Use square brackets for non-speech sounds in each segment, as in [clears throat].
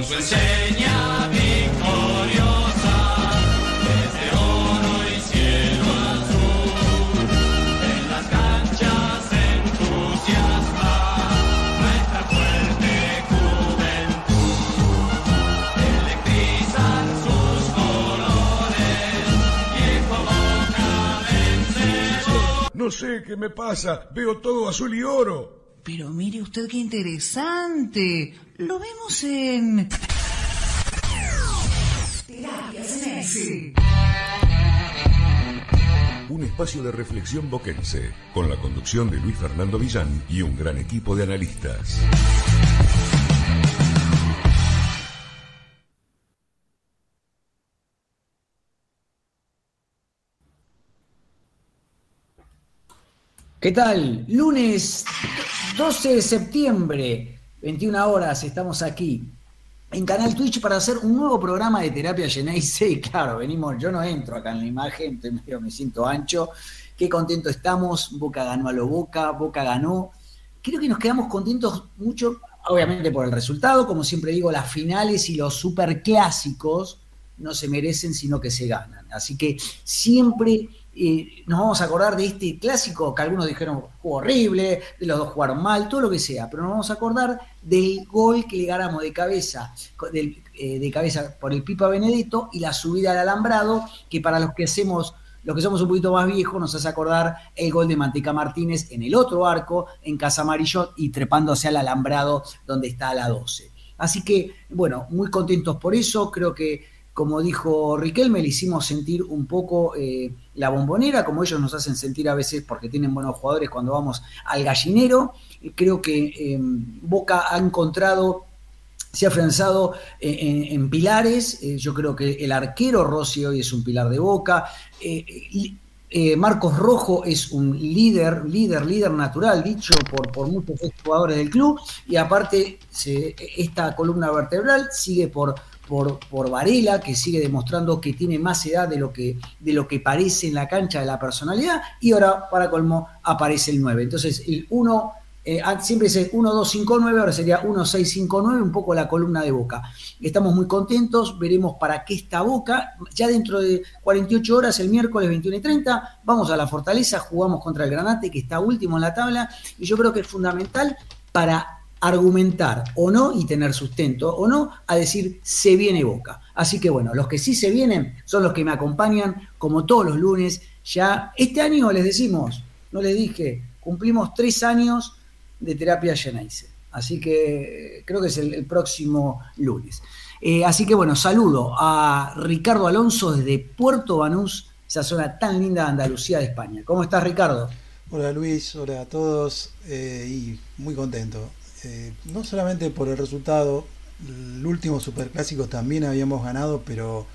con su enseña victoriosa, desde oro y cielo azul, en las canchas entusiasma nuestra fuerte juventud, electrizan sus colores, viejo boca vencedor. No sé qué me pasa, veo todo azul y oro. Pero mire usted qué interesante. Lo vemos en... Terapias. Un espacio de reflexión boquense, con la conducción de Luis Fernando Villán y un gran equipo de analistas. ¿Qué tal? Lunes 12 de septiembre, 21 horas, estamos aquí en Canal Twitch para hacer un nuevo programa de terapia Geneise. Y [laughs] claro, venimos, yo no entro acá en la imagen, medio, me siento ancho. Qué contento estamos, Boca ganó a lo Boca, Boca ganó. Creo que nos quedamos contentos mucho, obviamente por el resultado, como siempre digo, las finales y los superclásicos no se merecen, sino que se ganan. Así que siempre eh, nos vamos a acordar de este clásico que algunos dijeron jugó horrible, de los dos jugaron mal, todo lo que sea, pero nos vamos a acordar del gol que le ganamos de cabeza, del, eh, de cabeza por el Pipa Benedetto y la subida al alambrado, que para los que hacemos, los que somos un poquito más viejos, nos hace acordar el gol de Manteca Martínez en el otro arco, en Casa Amarillo, y trepándose al alambrado donde está la 12. Así que, bueno, muy contentos por eso, creo que como dijo Riquelme, le hicimos sentir un poco eh, la bombonera, como ellos nos hacen sentir a veces porque tienen buenos jugadores cuando vamos al gallinero. Creo que eh, Boca ha encontrado, se ha afianzado en, en, pilares. Eh, yo creo que el arquero Rossi hoy es un pilar de Boca. Marcos Rojo es un líder, líder, líder natural, dicho por, por muchos jugadores del club. Y aparte, esta columna vertebral sigue por por, por, Varela, que sigue demostrando que tiene más edad de lo que, de lo que parece en la cancha de la personalidad, y ahora, para colmo, aparece el 9. Entonces, el 1, eh, siempre dice 1, 2, 5, 9, ahora sería 1, 6, 5, 9, un poco la columna de Boca. Estamos muy contentos, veremos para qué está Boca. Ya dentro de 48 horas, el miércoles 21 y 30, vamos a la Fortaleza, jugamos contra el Granate, que está último en la tabla, y yo creo que es fundamental para argumentar o no y tener sustento o no a decir se viene Boca. Así que bueno, los que sí se vienen son los que me acompañan como todos los lunes. Ya este año les decimos, no les dije, cumplimos tres años de terapia Geneise. Así que creo que es el, el próximo lunes. Eh, así que bueno, saludo a Ricardo Alonso desde Puerto Banús, esa zona tan linda de Andalucía de España. ¿Cómo estás Ricardo? Hola Luis, hola a todos eh, y muy contento eh, no solamente por el resultado, el último superclásico también habíamos ganado, pero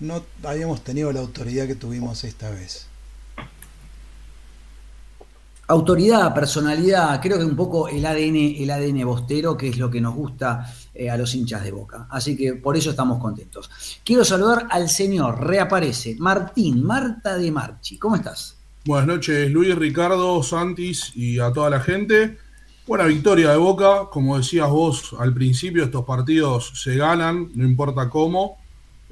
no habíamos tenido la autoridad que tuvimos esta vez. Autoridad, personalidad, creo que un poco el ADN, el ADN bostero, que es lo que nos gusta eh, a los hinchas de boca. Así que por eso estamos contentos. Quiero saludar al señor, reaparece, Martín, Marta de Marchi. ¿Cómo estás? Buenas noches, Luis, Ricardo, Santis y a toda la gente. Buena victoria de Boca, como decías vos al principio, estos partidos se ganan, no importa cómo.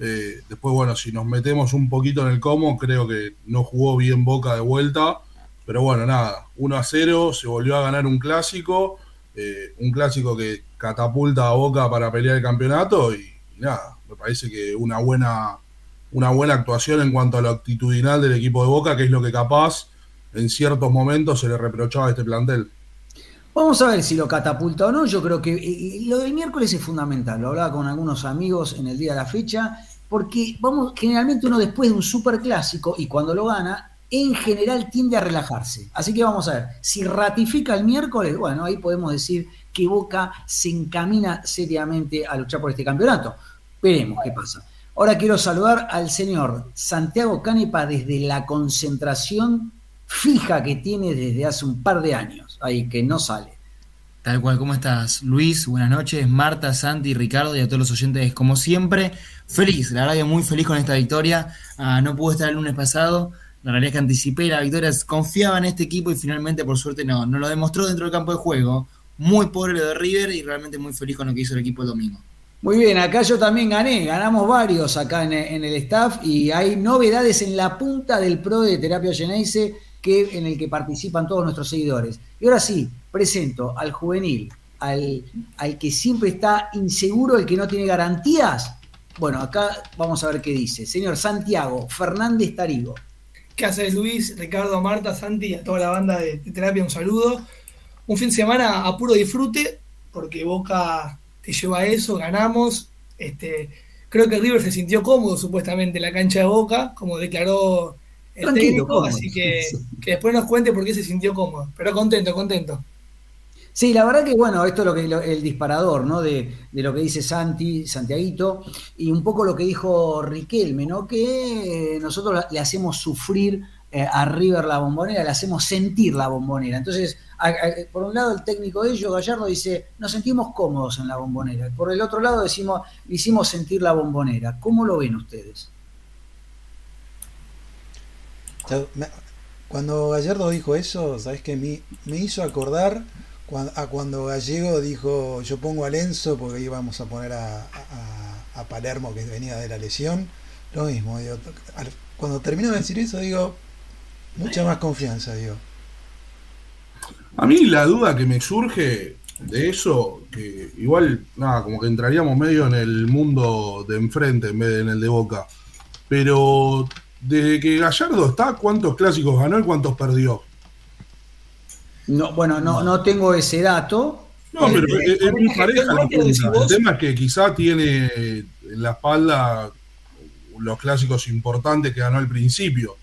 Eh, después, bueno, si nos metemos un poquito en el cómo, creo que no jugó bien Boca de vuelta. Pero bueno, nada, 1 a 0, se volvió a ganar un clásico, eh, un clásico que catapulta a Boca para pelear el campeonato y, y, nada, me parece que una buena, una buena actuación en cuanto a lo actitudinal del equipo de Boca, que es lo que capaz en ciertos momentos se le reprochaba a este plantel. Vamos a ver si lo catapulta o no. Yo creo que y lo del miércoles es fundamental. Lo hablaba con algunos amigos en el día de la fecha, porque vamos, generalmente uno después de un super clásico y cuando lo gana, en general tiende a relajarse. Así que vamos a ver, si ratifica el miércoles, bueno, ahí podemos decir que Boca se encamina seriamente a luchar por este campeonato. Veremos qué pasa. Ahora quiero saludar al señor Santiago Canepa desde la concentración fija que tiene desde hace un par de años, ahí que no sale. Tal cual, ¿cómo estás? Luis, buenas noches, Marta, Santi, Ricardo y a todos los oyentes, como siempre, feliz, la verdad que muy feliz con esta victoria. Ah, no pude estar el lunes pasado, la realidad es que anticipé la victoria, confiaba en este equipo y finalmente, por suerte, no, no lo demostró dentro del campo de juego. Muy pobre lo de River y realmente muy feliz con lo que hizo el equipo el domingo. Muy bien, acá yo también gané, ganamos varios acá en, en el staff y hay novedades en la punta del pro de Terapia Geneise que, en el que participan todos nuestros seguidores. Y ahora sí, presento al juvenil, al, al que siempre está inseguro, el que no tiene garantías. Bueno, acá vamos a ver qué dice. Señor Santiago Fernández Tarigo. ¿Qué haces Luis, Ricardo, Marta, Santi, a toda la banda de, terapia un saludo? Un fin de semana a puro disfrute, porque Boca te lleva a eso, ganamos. Este, creo que River se sintió cómodo supuestamente en la cancha de Boca, como declaró el Tranquilo, técnico, cómodo. así que, [laughs] que después nos cuente por qué se sintió cómodo. Pero contento, contento. Sí, la verdad que bueno, esto es lo que lo- el disparador, ¿no? De, de lo que dice Santi, Santiaguito, y un poco lo que dijo Riquelme, ¿no? Que eh, nosotros le hacemos sufrir eh, a River la bombonera, le hacemos sentir la bombonera. Entonces, a- a- por un lado el técnico de ellos, Gallardo, dice, nos sentimos cómodos en la bombonera. Por el otro lado decimos, hicimos sentir la bombonera. ¿Cómo lo ven ustedes? Cuando Gallardo dijo eso, ¿sabes qué? Me, me hizo acordar a cuando Gallego dijo yo pongo a Lenzo porque íbamos a poner a, a- Palermo que venía de la lesión. Lo mismo, cuando termino de decir eso digo, mucha más confianza, digo. A mí la duda que me surge de eso, que igual, nada, como que entraríamos medio en el mundo de enfrente en vez de en el de Boca. Pero desde que Gallardo está, ¿cuántos clásicos ganó y cuántos perdió? No, bueno, no, no tengo ese dato. No, pero es, es muy pareja la ¿Cómo lo cuenta. El tema es que quizá tiene en la espalda los clásicos importantes que ganó al principio.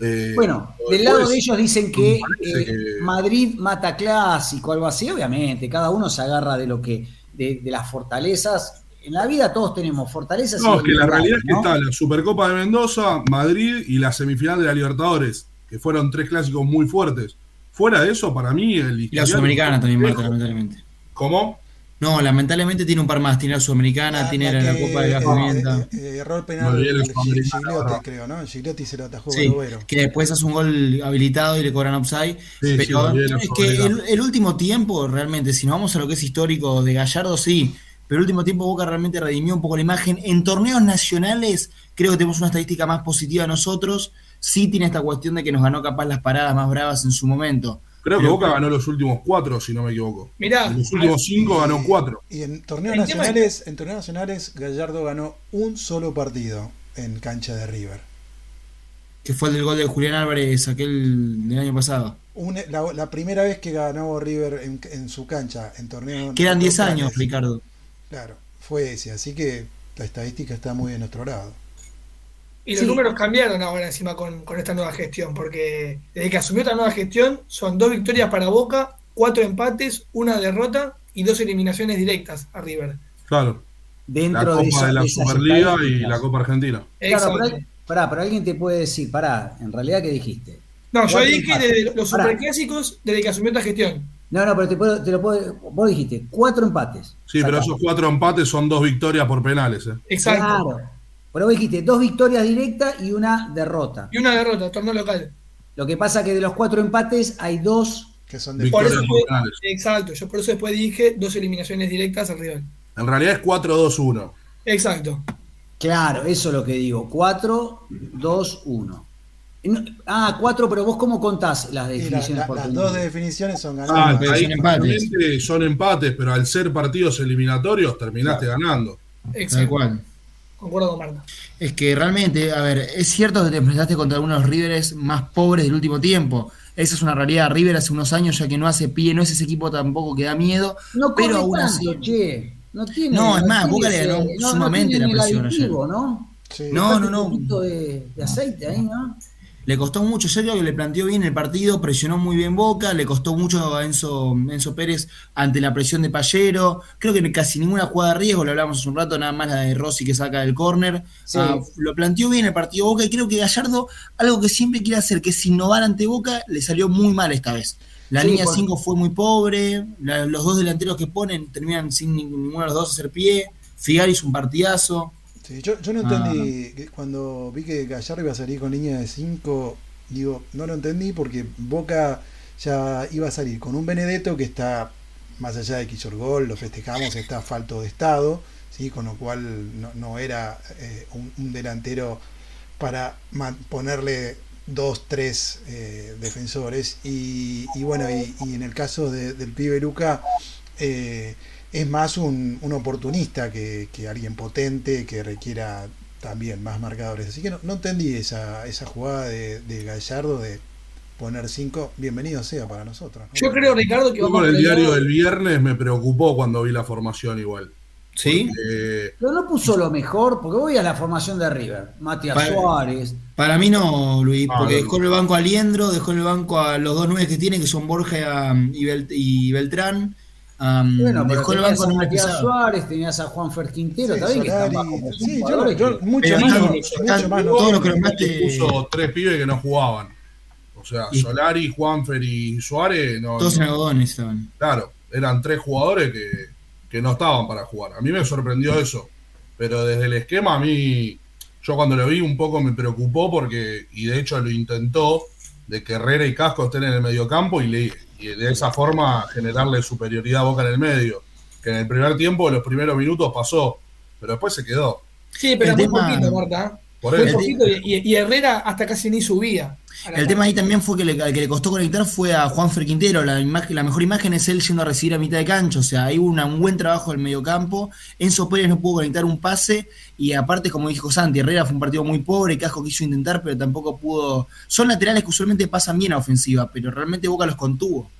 Eh, Bueno, del lado de ellos dicen que, eh, que- Madrid mata clásico, algo así, obviamente, cada uno se agarra de lo que, de, de las fortalezas. En la vida todos tenemos fortalezas. No, y es que la realidad es que ¿no? está la Supercopa de Mendoza, Madrid y la semifinal de la Libertadores, que fueron tres clásicos muy fuertes. Fuera de eso, para mí, el Y la Sudamericana también, Marta, lamentablemente. ¿Cómo? No, lamentablemente tiene un par más. Tiene la Sudamericana, tiene la, Copa de la eh, Pimienta. eh, eh, erró el penal de Sudamericana, Gigliotti, creo, ¿no? Gigliotti se lo atajó Sí, Barovero. que después hace un gol habilitado y le cobran upside. Sí, pero es que el, el último tiempo, realmente, si nos vamos a lo que es histórico de Gallardo, sí. Pero el último tiempo Boca realmente redimió un poco la imagen. En torneos nacionales, creo que tenemos una estadística más positiva nosotros. Sí tiene esta cuestión de que nos ganó capaz las paradas más bravas en su momento. Creo que Boca ganó los últimos cuatro, si no me equivoco. Mirá, En los últimos cinco ganó cuatro. Y en torneos nacionales, en torneos nacionales, Gallardo ganó un solo partido en cancha de River. Que fue el del gol de Julián Álvarez aquel del año pasado. Un- la, la primera vez que ganó River en, en su cancha en torneos Que eran 10 neutrales. años, Ricardo. Claro, fue ese. Así que la estadística está muy de nuestro lado. Y los Sí. números cambiaron ahora encima con, con esta nueva gestión, porque desde que asumió esta nueva gestión son dos victorias para Boca, cuatro empates, una derrota y dos eliminaciones directas a River. Claro. La Dentro Copa de, esa- de la de Superliga y la Copa Argentina. Claro, pero, pará, pero alguien te puede decir, pará, en realidad, ¿qué dijiste? No, yo dije empates. desde los Pará. superclásicos desde que asumió esta gestión. No, no, pero te, puedo, te lo puedo. Vos dijiste, cuatro empates. Sí, pero esos cuatro empates son dos victorias por penales. ¿eh? Exacto. Claro. Pero vos dijiste dos victorias directas y una derrota. Y una derrota, torneo local. Lo que pasa que de los cuatro empates hay dos. Que son de Por Victorias eso por fue- penales. exacto, yo por eso después dije dos eliminaciones directas al rival. En realidad es 4-2-1. Exacto. Claro, eso es lo que digo. Cuatro, dos, uno. Y no- Ah, cuatro, pero vos cómo contás las la- definiciones la- por las dos definiciones son Ah, ganadas. pero ahí son empates. son empates, pero al ser partidos eliminatorios terminaste ganando. Exacto. cual. Concuerdo con Marta. Es que realmente, a ver, es cierto que te enfrentaste contra algunos de los Rivers más pobres del último tiempo. Esa es una realidad. River hace unos años ya que no hace pie, no es ese equipo tampoco que da miedo. No pero aún tanto, así. che. No tiene. No, es más, Boca le ganó no- sumamente no tiene la presión aditivo, ¿no? Sí. No, Falta no, un no. poquito de, de aceite ahí, ¿no? Le costó mucho, yo creo que le planteó bien el partido, presionó muy bien Boca, le costó mucho a Enzo, Enzo Pérez ante la presión de Pallero. Creo que casi ninguna jugada de riesgo, lo hablamos hace un rato, nada más la de Rossi que saca del córner. Sí. Ah, lo planteó bien el partido Boca y creo que Gallardo, algo que siempre quiere hacer, que es innovar ante Boca, le salió muy mal esta vez. La Sí, línea por- 5 fue muy pobre, la- los dos delanteros que ponen terminan sin nin- ninguno de los dos hacer pie. Figari hizo un partidazo. Sí, yo, yo no Ah. entendí cuando vi que Gallardo iba a salir con línea de 5, digo, no lo entendí porque Boca ya iba a salir con un Benedetto que está, más allá de que gol, lo festejamos, está falto de estado, ¿sí? con lo cual no, no era eh, un, un delantero para ponerle dos, tres eh, defensores. Y, y bueno, y, y en el caso de- del pibe Luca, eh, es más un, un oportunista que, que alguien potente que requiera también más marcadores. Así que no, no entendí esa, esa jugada de, de Gallardo de poner cinco. Bienvenido sea para nosotros. ¿no? Yo creo, Ricardo, que Yo vamos con el diario del viernes me preocupó cuando vi la formación igual. ¿Sí? Pero no puso lo mejor, porque voy a la formación de River. Matías Para- Suárez. Para mí no, Luis, Ah, porque dejó en el banco a Liendro, dejó en el banco a los dos nueve que tiene, que son Borja y, Bel- y Beltrán. Um, Bueno, pero dejó el tenías banco a a. Suárez, tenías a Juan Fer Quintero, Sí, también que bajo. Sí, yo, yo mucho Pero más, no, no- mucho más no- todos los que nombraste- puso tres pibes que no jugaban. O sea, Y- Solari, Juanfer y Suárez, no, Todos en no- algodones estaban. claro, eran tres jugadores que, que no estaban para jugar. A mí me sorprendió eso. Pero desde el esquema, a mí, yo cuando lo vi un poco me preocupó porque, y de hecho lo intentó, de que Herrera y Casco estén en el mediocampo y, le, y de esa forma generarle superioridad a Boca en el medio. Que en el primer tiempo, en los primeros minutos pasó, pero después se quedó. Sí, pero El muy tema- poquito, Marta. Por Muy eso. poquito y, y- y Herrera hasta casi ni subía. El tema ahí también fue que le, que le costó conectar fue a Juan Quintero. La, mejor imagen es él yendo a recibir a mitad de cancha. O sea, hay una- un buen trabajo del mediocampo. Enzo Pérez no pudo conectar un pase. Y aparte, como dijo Santi, Herrera fue un partido muy pobre. Casco quiso intentar, pero tampoco pudo. Son laterales que usualmente pasan bien a ofensiva, pero realmente Boca los contuvo.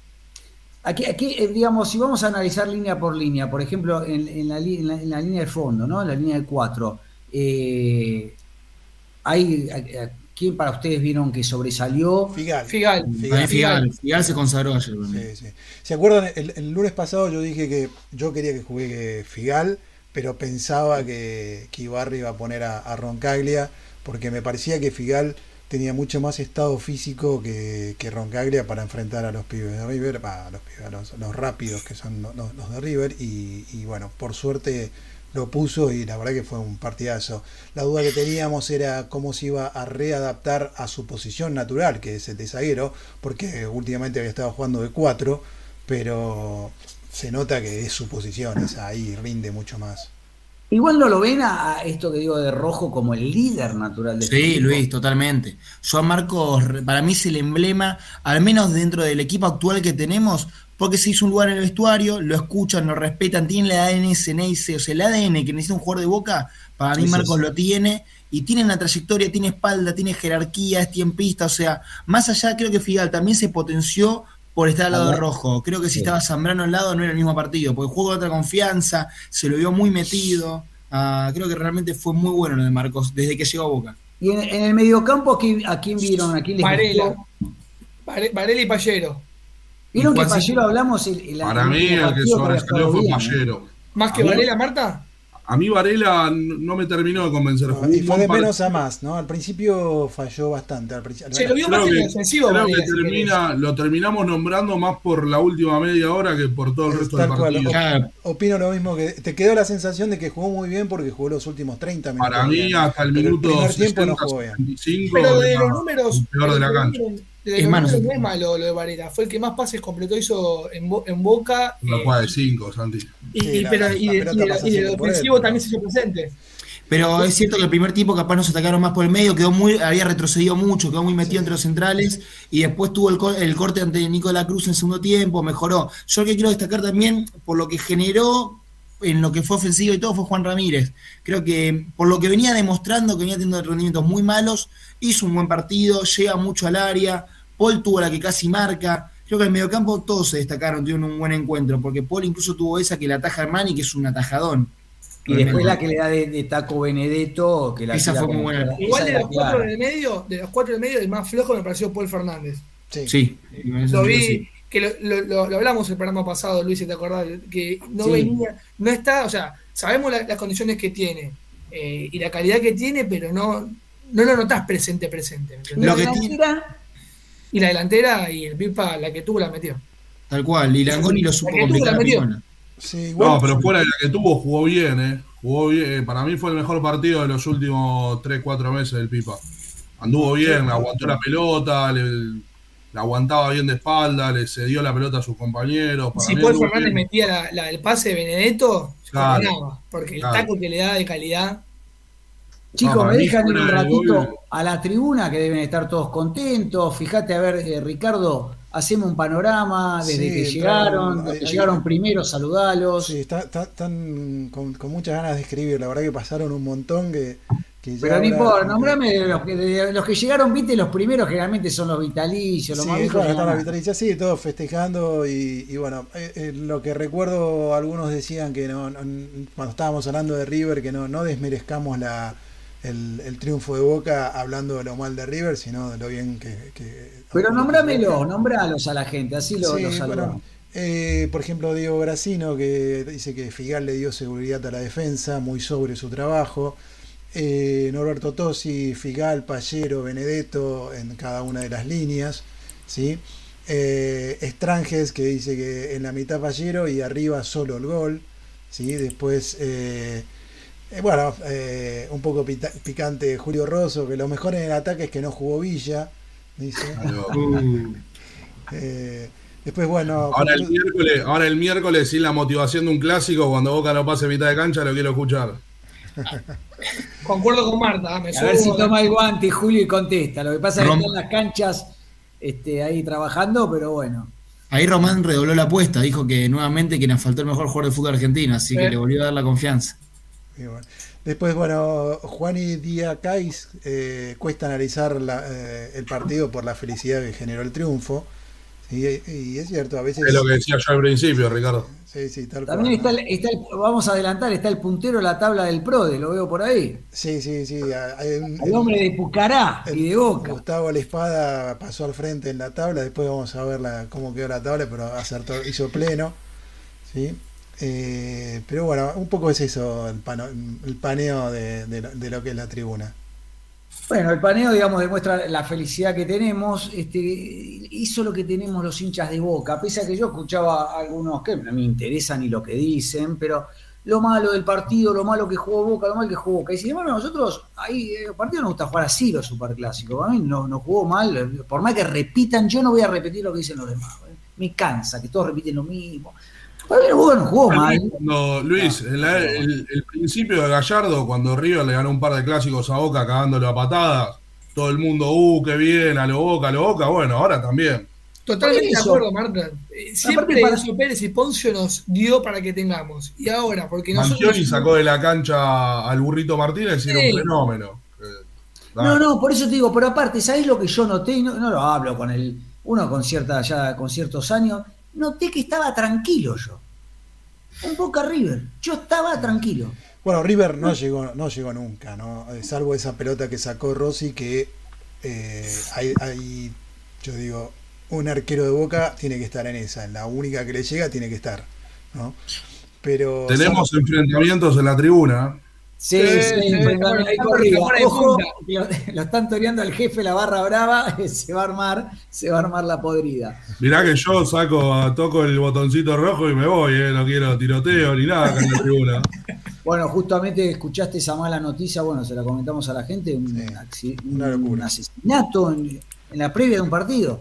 Aquí, aquí, eh, digamos, si vamos a analizar línea por línea, por ejemplo, en, la, línea de fondo, ¿no? En la línea de cuatro, eh, hay, ¿quién para ustedes vieron que sobresalió? Figal. Figal. Figal, Figal se consagró ayer. Sí, sí. ¿Se acuerdan? El, el lunes pasado yo dije que yo quería que juegue Figal, pero pensaba que, que Ibarri iba a poner a, a Roncaglia, porque me parecía que Figal tenía mucho más estado físico que, que Roncaglia para enfrentar a los pibes de River, a los, pibes, a los, los rápidos que son los, los de River, y, y bueno, por suerte lo puso y la verdad que fue un partidazo. La duda que teníamos era cómo se iba a readaptar a su posición natural, que es el de zaguero, porque últimamente había estado jugando de cuatro, pero se nota que es su posición, es ahí, rinde mucho más. Igual no lo ven a, a esto que digo de Rojo como el líder natural de este Sí, equipo. Luis, totalmente. Joan Marcos, para mí es el emblema, al menos dentro del equipo actual que tenemos, porque se hizo un lugar en el vestuario, lo escuchan, lo respetan, tiene el ADN Ceneice, o sea, el ADN que necesita un jugador de boca, para mí Marcos lo tiene, y tiene una trayectoria, tiene espalda, tiene jerarquía, es tiempista, o sea, más allá creo que Figal también se potenció por estar al lado de. Rojo. Creo que si Sí. estaba Zambrano al lado no era el mismo partido, porque jugó con otra confianza, se lo vio muy metido. Ah, creo que realmente fue muy bueno lo de Marcos desde que llegó a Boca. Y en, en el mediocampo, ¿a quién, a quién vieron? ¿A quién les Varela. Varela y Pallero. Vieron que Silva. hablamos el, el Para mí, el que sobresalió fue. Pallero. Más que Varela, Marta. A mí Varela no me terminó de convencer. Jugó Y fue de menos a más, ¿no? Al principio falló bastante. Al principio, Se lo vio más en que, el ofensivo. creo Varela, que termina, lo terminamos nombrando más por la última media hora que por todo el Es resto del tal cual, partido. Claro, Opino lo mismo que te quedó la sensación de que jugó muy bien porque jugó los últimos 30 minutos. Para mí, bien. hasta el minuto tiempo 60, no jugó bien. 75, Pero de los números. el peor de la cancha. números- Es sí. no es malo lo de Varela. Fue el que más pases completó hizo en, Bo- en Boca. Una eh, jugada de 5, Santi. y, Sí, y- la- pero, la y, de- y él, ofensivo pero- también se hizo presente. Pero es cierto que el primer tiempo capaz nos atacaron más por el medio, quedó muy, había retrocedido mucho, quedó muy metido entre los centrales y después tuvo el, el corte ante Nicolás Cruz en segundo tiempo, mejoró. Yo lo que quiero destacar también, por lo que generó en lo que fue ofensivo y todo, fue Juan Ramírez. Creo que por lo que venía demostrando, que venía teniendo rendimientos muy malos, hizo un buen partido, llega mucho al área, Paul tuvo la que casi marca. Creo que en el mediocampo todos se destacaron, tuvieron un buen encuentro, porque Paul incluso tuvo esa que la ataja Armani, que es un atajadón. Y después la que le da de, de Taco Benedetto, que la Esa fue muy como- buena. Igual de los cuatro del medio, de los cuatro del medio, el más flojo me pareció Paul Fernández. Sí. Sí, Lo vi, sí. Que lo, lo- lo- lo hablamos el programa pasado, Luis, si te acordás, que no Sí. venía, no está, o sea, sabemos la- las condiciones que tiene eh, y la calidad que tiene, pero no, no lo notás presente, presente. Lo que La delantera, Y la delantera y el Pipa, la que tuvo, la metió. Tal cual, y Langoni lo supo La tuvo. Sí, igual- No, pero fuera de la que tuvo, jugó bien, ¿eh? Jugó bien. Eh, Para mí fue el mejor partido de los últimos 3, 4 meses del Pipa. Anduvo bien, aguantó la pelota, le- la aguantaba bien de espalda, le cedió la pelota a sus compañeros. Para Si Paul Fernández bien. metía la- la- el pase de Benedetto, Claro, coronaba, porque el claro. taco que le da de calidad. Chicos, No, me dejan ir un ratito a la tribuna que deben estar todos contentos. Fíjate, a ver, eh, Ricardo, hacemos un panorama desde Sí, que llegaron, los hay- que hay- llegaron primero, saludalos. Sí, está- está- están con, con muchas ganas de escribir. La verdad que pasaron un montón que, Pero no importa, nombrame de los que, de los que llegaron, viste, los primeros generalmente son los vitalicios, los Sí, más viejos antes. vitalicia, sí, todos festejando y, y bueno, eh, eh, lo que recuerdo, algunos decían que no, no- cuando estábamos hablando de River, que no, no desmerezcamos la, el, el triunfo de Boca hablando de lo mal de River, sino de lo bien que... que Pero Boca. nombralos a la gente, así lo, Sí, lo bueno, eh, por ejemplo, Diego Gracino, que dice que Figal le dio seguridad a la defensa, muy sobre su trabajo. Eh, Norberto Tosi, Figal, Pallero, Benedetto en cada una de las líneas. ¿sí? Eh, Estranges, que dice que en la mitad Pallero y arriba solo el gol. ¿sí? Después, eh, eh, bueno, eh, un poco pita- picante Julio Rosso, que lo mejor en el ataque es que no jugó Villa. Dice. Va. [laughs] Eh, después, bueno, Ahora el miércoles, ahora el miércoles sin la motivación de un clásico, cuando Boca no pase mitad de cancha, lo quiero escuchar. [laughs] Concuerdo con Marta, ah, me A ver si subo- toma el guante Julio y contesta. Lo que pasa es que Rom- está en las canchas este, ahí trabajando, pero bueno. Ahí Román redobló la apuesta, dijo que nuevamente que nos faltó el mejor jugador de fútbol argentino, así que Eh. le volvió a dar la confianza. bueno. después, bueno, Juan y Díaz Cais, eh, cuesta analizar la- eh, el partido por la felicidad que generó el triunfo. Y, es cierto, a veces... Es lo que decía yo al principio, Ricardo. Sí, sí, tal También está, el, está el- vamos a adelantar, está el puntero de la tabla del PRODE, lo veo por ahí. Sí, sí, sí. hay un- El hombre de Pucará y de Boca. Gustavo La Espada pasó al frente en la tabla, después vamos a ver la- cómo quedó la tabla, pero acertó, hizo pleno. ¿sí? Eh, pero bueno, un poco es eso, el, pano- el paneo de, de lo- de lo que es la tribuna. Bueno, el paneo, digamos, demuestra la felicidad que tenemos. Este, hizo lo que tenemos los hinchas de Boca, pese a que yo escuchaba a algunos que no me interesa ni lo que dicen, pero lo malo del partido, lo malo que jugó Boca, lo mal que jugó Boca. Y sin embargo, nosotros, ahí, eh, el partido nos gusta jugar así los superclásicos. A mí no, no jugó mal, por más que repitan, yo no voy a repetir lo que dicen los demás. ¿eh? Me cansa que todos repiten lo mismo. Para mí el Boca no jugó mal. Cuando, Luis, la- el, el principio de Gallardo, cuando River le ganó un par de clásicos a Boca cagándolo a patadas, todo el mundo, uh, qué bien, a lo Boca, a lo Boca, bueno, ahora también. Totalmente de acuerdo, Marta. Eh, Siempre para- Enzo Pérez y Poncio nos dio para que tengamos. Y ahora, porque nosotros. Mangioni sacó de la cancha al burrito Martínez y era un fenómeno. Eh, No, no, por eso te digo, pero aparte, ¿sabés lo que yo noté? Y No, no lo hablo con el, uno con cierta, ya con ciertos años, noté que estaba tranquilo yo. Un Boca River. Yo estaba tranquilo. Bueno, River no llegó, no llegó nunca, ¿no? Eh, Salvo esa pelota que sacó Rossi, que eh, hay, hay, yo digo, un arquero de boca tiene que estar en esa, en la única que le llega tiene que estar, ¿no? Pero Tenemos enfrentamientos en la tribuna. Sí, Sí, sí, ahí corrida. Ojo, lo, lo están toreando al jefe, la barra brava, [laughs] se va a armar, se va a armar la podrida. Mirá que yo saco, toco el botoncito rojo y me voy, eh, no quiero tiroteo ni nada acá en la tribuna. [laughs] Bueno, justamente escuchaste esa mala noticia, bueno, se la comentamos a la gente, un, Sí, un locura. asesinato en, en la previa de un partido.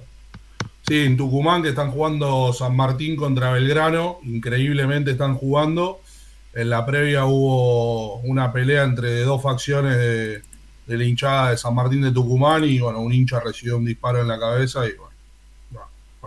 Sí, en Tucumán que están jugando San Martín contra Belgrano, increíblemente están jugando. En la previa hubo una pelea entre dos facciones de, la hinchada de San Martín de Tucumán y bueno, un hincha recibió un disparo en la cabeza y bueno,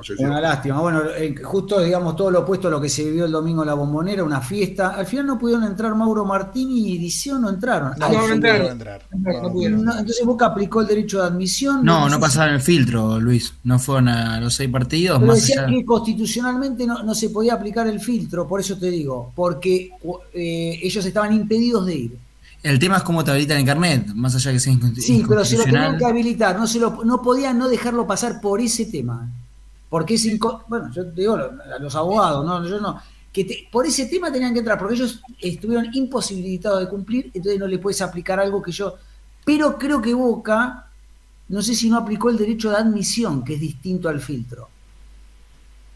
falleció. Una lástima. Bueno, eh, justo, digamos, todo lo opuesto a lo que se vivió el domingo en la bombonera, una fiesta. Al final no pudieron entrar Mauro Martín y Diceo no entraron. no, no entraron. entrar. No, no No, pudieron. no, entonces Boca aplicó el derecho de admisión. No, no pasaron el filtro, Luis. No fueron a los seis partidos, Pero más decían allá. que constitucionalmente no, no se podía aplicar el filtro, por eso te digo, porque eh, ellos estaban impedidos de ir. El tema es cómo te habilitan el carnet, más allá que sea Sí, pero se lo tenían que habilitar, no, se lo, no podían no dejarlo pasar por ese tema. Porque es inco- bueno, yo te digo, a los abogados, no, yo no, que te- por ese tema tenían que entrar, porque ellos estuvieron imposibilitados de cumplir, entonces no le puedes aplicar algo que yo. Pero creo que Boca, no sé si no aplicó el derecho de admisión, que es distinto al filtro.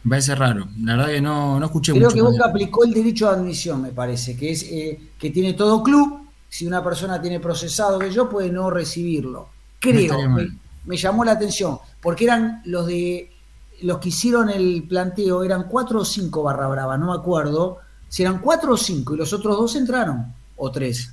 Me parece raro. La verdad que no, no escuché Creo mucho. que con Boca aplicó el derecho de admisión, me parece, que es eh, que tiene todo club, si una persona tiene procesado que yo, puede no recibirlo. Creo, me llamó la atención. porque eran los de los que hicieron el planteo, eran cuatro o cinco barra brava, no me acuerdo, si eran cuatro o cinco y los otros dos entraron, o tres.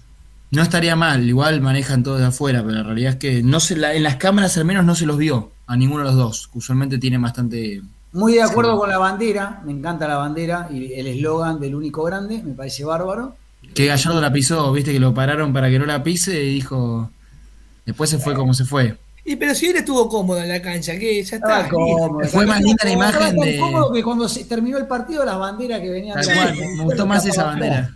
No estaría mal, igual manejan todo de afuera, pero la realidad es que no se la- en las cámaras al menos no se los vio a ninguno de los dos. que Usualmente tiene bastante. Muy de acuerdo con la bandera, me encanta la bandera y el eslogan del único grande, me parece bárbaro. Que Gallardo la pisó, viste que lo pararon para que no la pise y dijo. Después se fue como se fue. Y pero si él estuvo cómodo en la cancha, que ya está. Estaba cómodo. Fue más linda la Estaba imagen tan de- cómodo que cuando se terminó el partido las banderas que venían Tal cual, me gustó más esa bandera.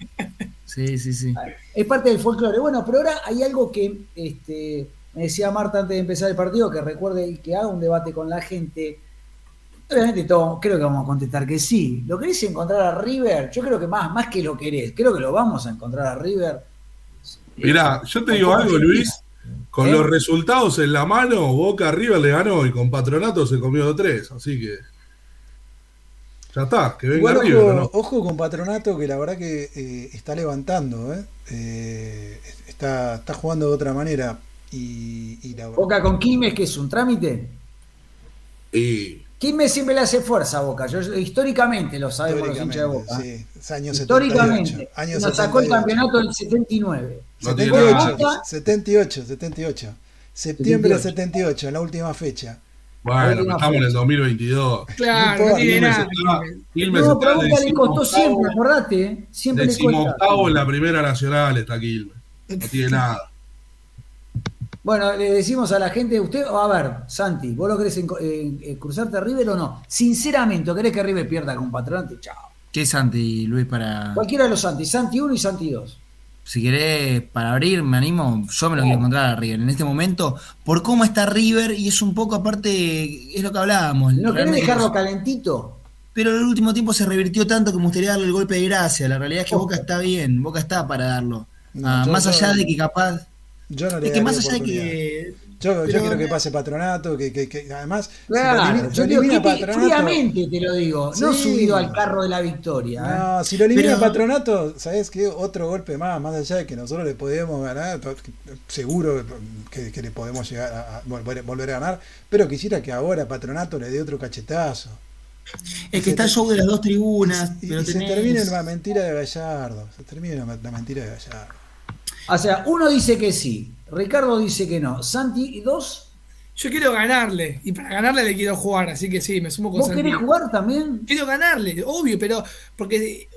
Sí, sí, sí. Es parte del folclore. Bueno, pero ahora hay algo que este, me decía Marta antes de empezar el partido, que recuerde y que haga un debate con la gente. Obviamente todo, creo que vamos a contestar que sí. ¿Lo querés encontrar a River? Yo creo que más, más que lo querés, creo que lo vamos a encontrar a River. Mirá, yo te digo algo, Luis. Con ¿Eh? los resultados en la mano, Boca River le ganó y con Patronato se comió tres. Así que. Ya está, que venga Igual River, ojo, ¿no? ojo con Patronato que la verdad que eh, está levantando, ¿eh? Eh, está, está jugando de otra manera. Y, y la Boca con Quilmes, que es un trámite. Y. Quilmes siempre le hace fuerza a Boca. Yo, históricamente lo sabemos los hinchas de Boca. sí, es año 78. Históricamente. Año nos sacó el 78. campeonato del 79. No tiene 78, nada. 78, 78. Septiembre del 78, en la última fecha. Bueno, estamos en el fecha. 2022. Claro, no Quilmes nada. está, Quilmes No, pero le costó siempre, acordate. ¿eh? Siempre le cuesta. decimoctavo en la primera nacional está Quilmes. No tiene nada. Bueno, le decimos a la gente, usted, a ver, Santi, ¿vos lo querés eh, cruzarte a River o no? Sinceramente, ¿o querés que River pierda con Patronato? Chao. ¿Qué es Santi, Luis, para. Cualquiera de los Santi, Santi 1 y Santi 2. Si querés, para abrir, me animo, yo me lo quiero encontrar a River en este momento, por cómo está River, y es un poco aparte, es lo que hablábamos. ¿No querés dejarlo calentito? Pero en el último tiempo se revirtió tanto que me gustaría darle el golpe de gracia. La realidad es que Boca está bien, Boca está para darlo. No, Ah, más allá de que capaz. Yo no le Es que más allá de que. Yo, quiero que pase Patronato, que, que, que además. si lo Claro, elimina- yo lo elimina ¿qué te- Patronato. fríamente te lo digo, no Sí. subido al carro de la victoria. ¿eh? No, si lo elimina Pero- Patronato, ¿sabes qué? Otro golpe más, más allá de que nosotros le podemos ganar, seguro que, que le podemos llegar a, a volver, a ganar, pero quisiera que ahora Patronato le dé otro cachetazo. Es que está el show de las dos tribunas, Y, pero y se termine la mentira de Gallardo. Se termine la, la mentira de Gallardo. O sea, uno dice que sí, Ricardo dice que no, Santi y dos, Yo quiero ganarle. Y para ganarle le quiero jugar. Así que sí, me sumo con ¿vos Santi. querés jugar también? Quiero ganarle, obvio, pero porque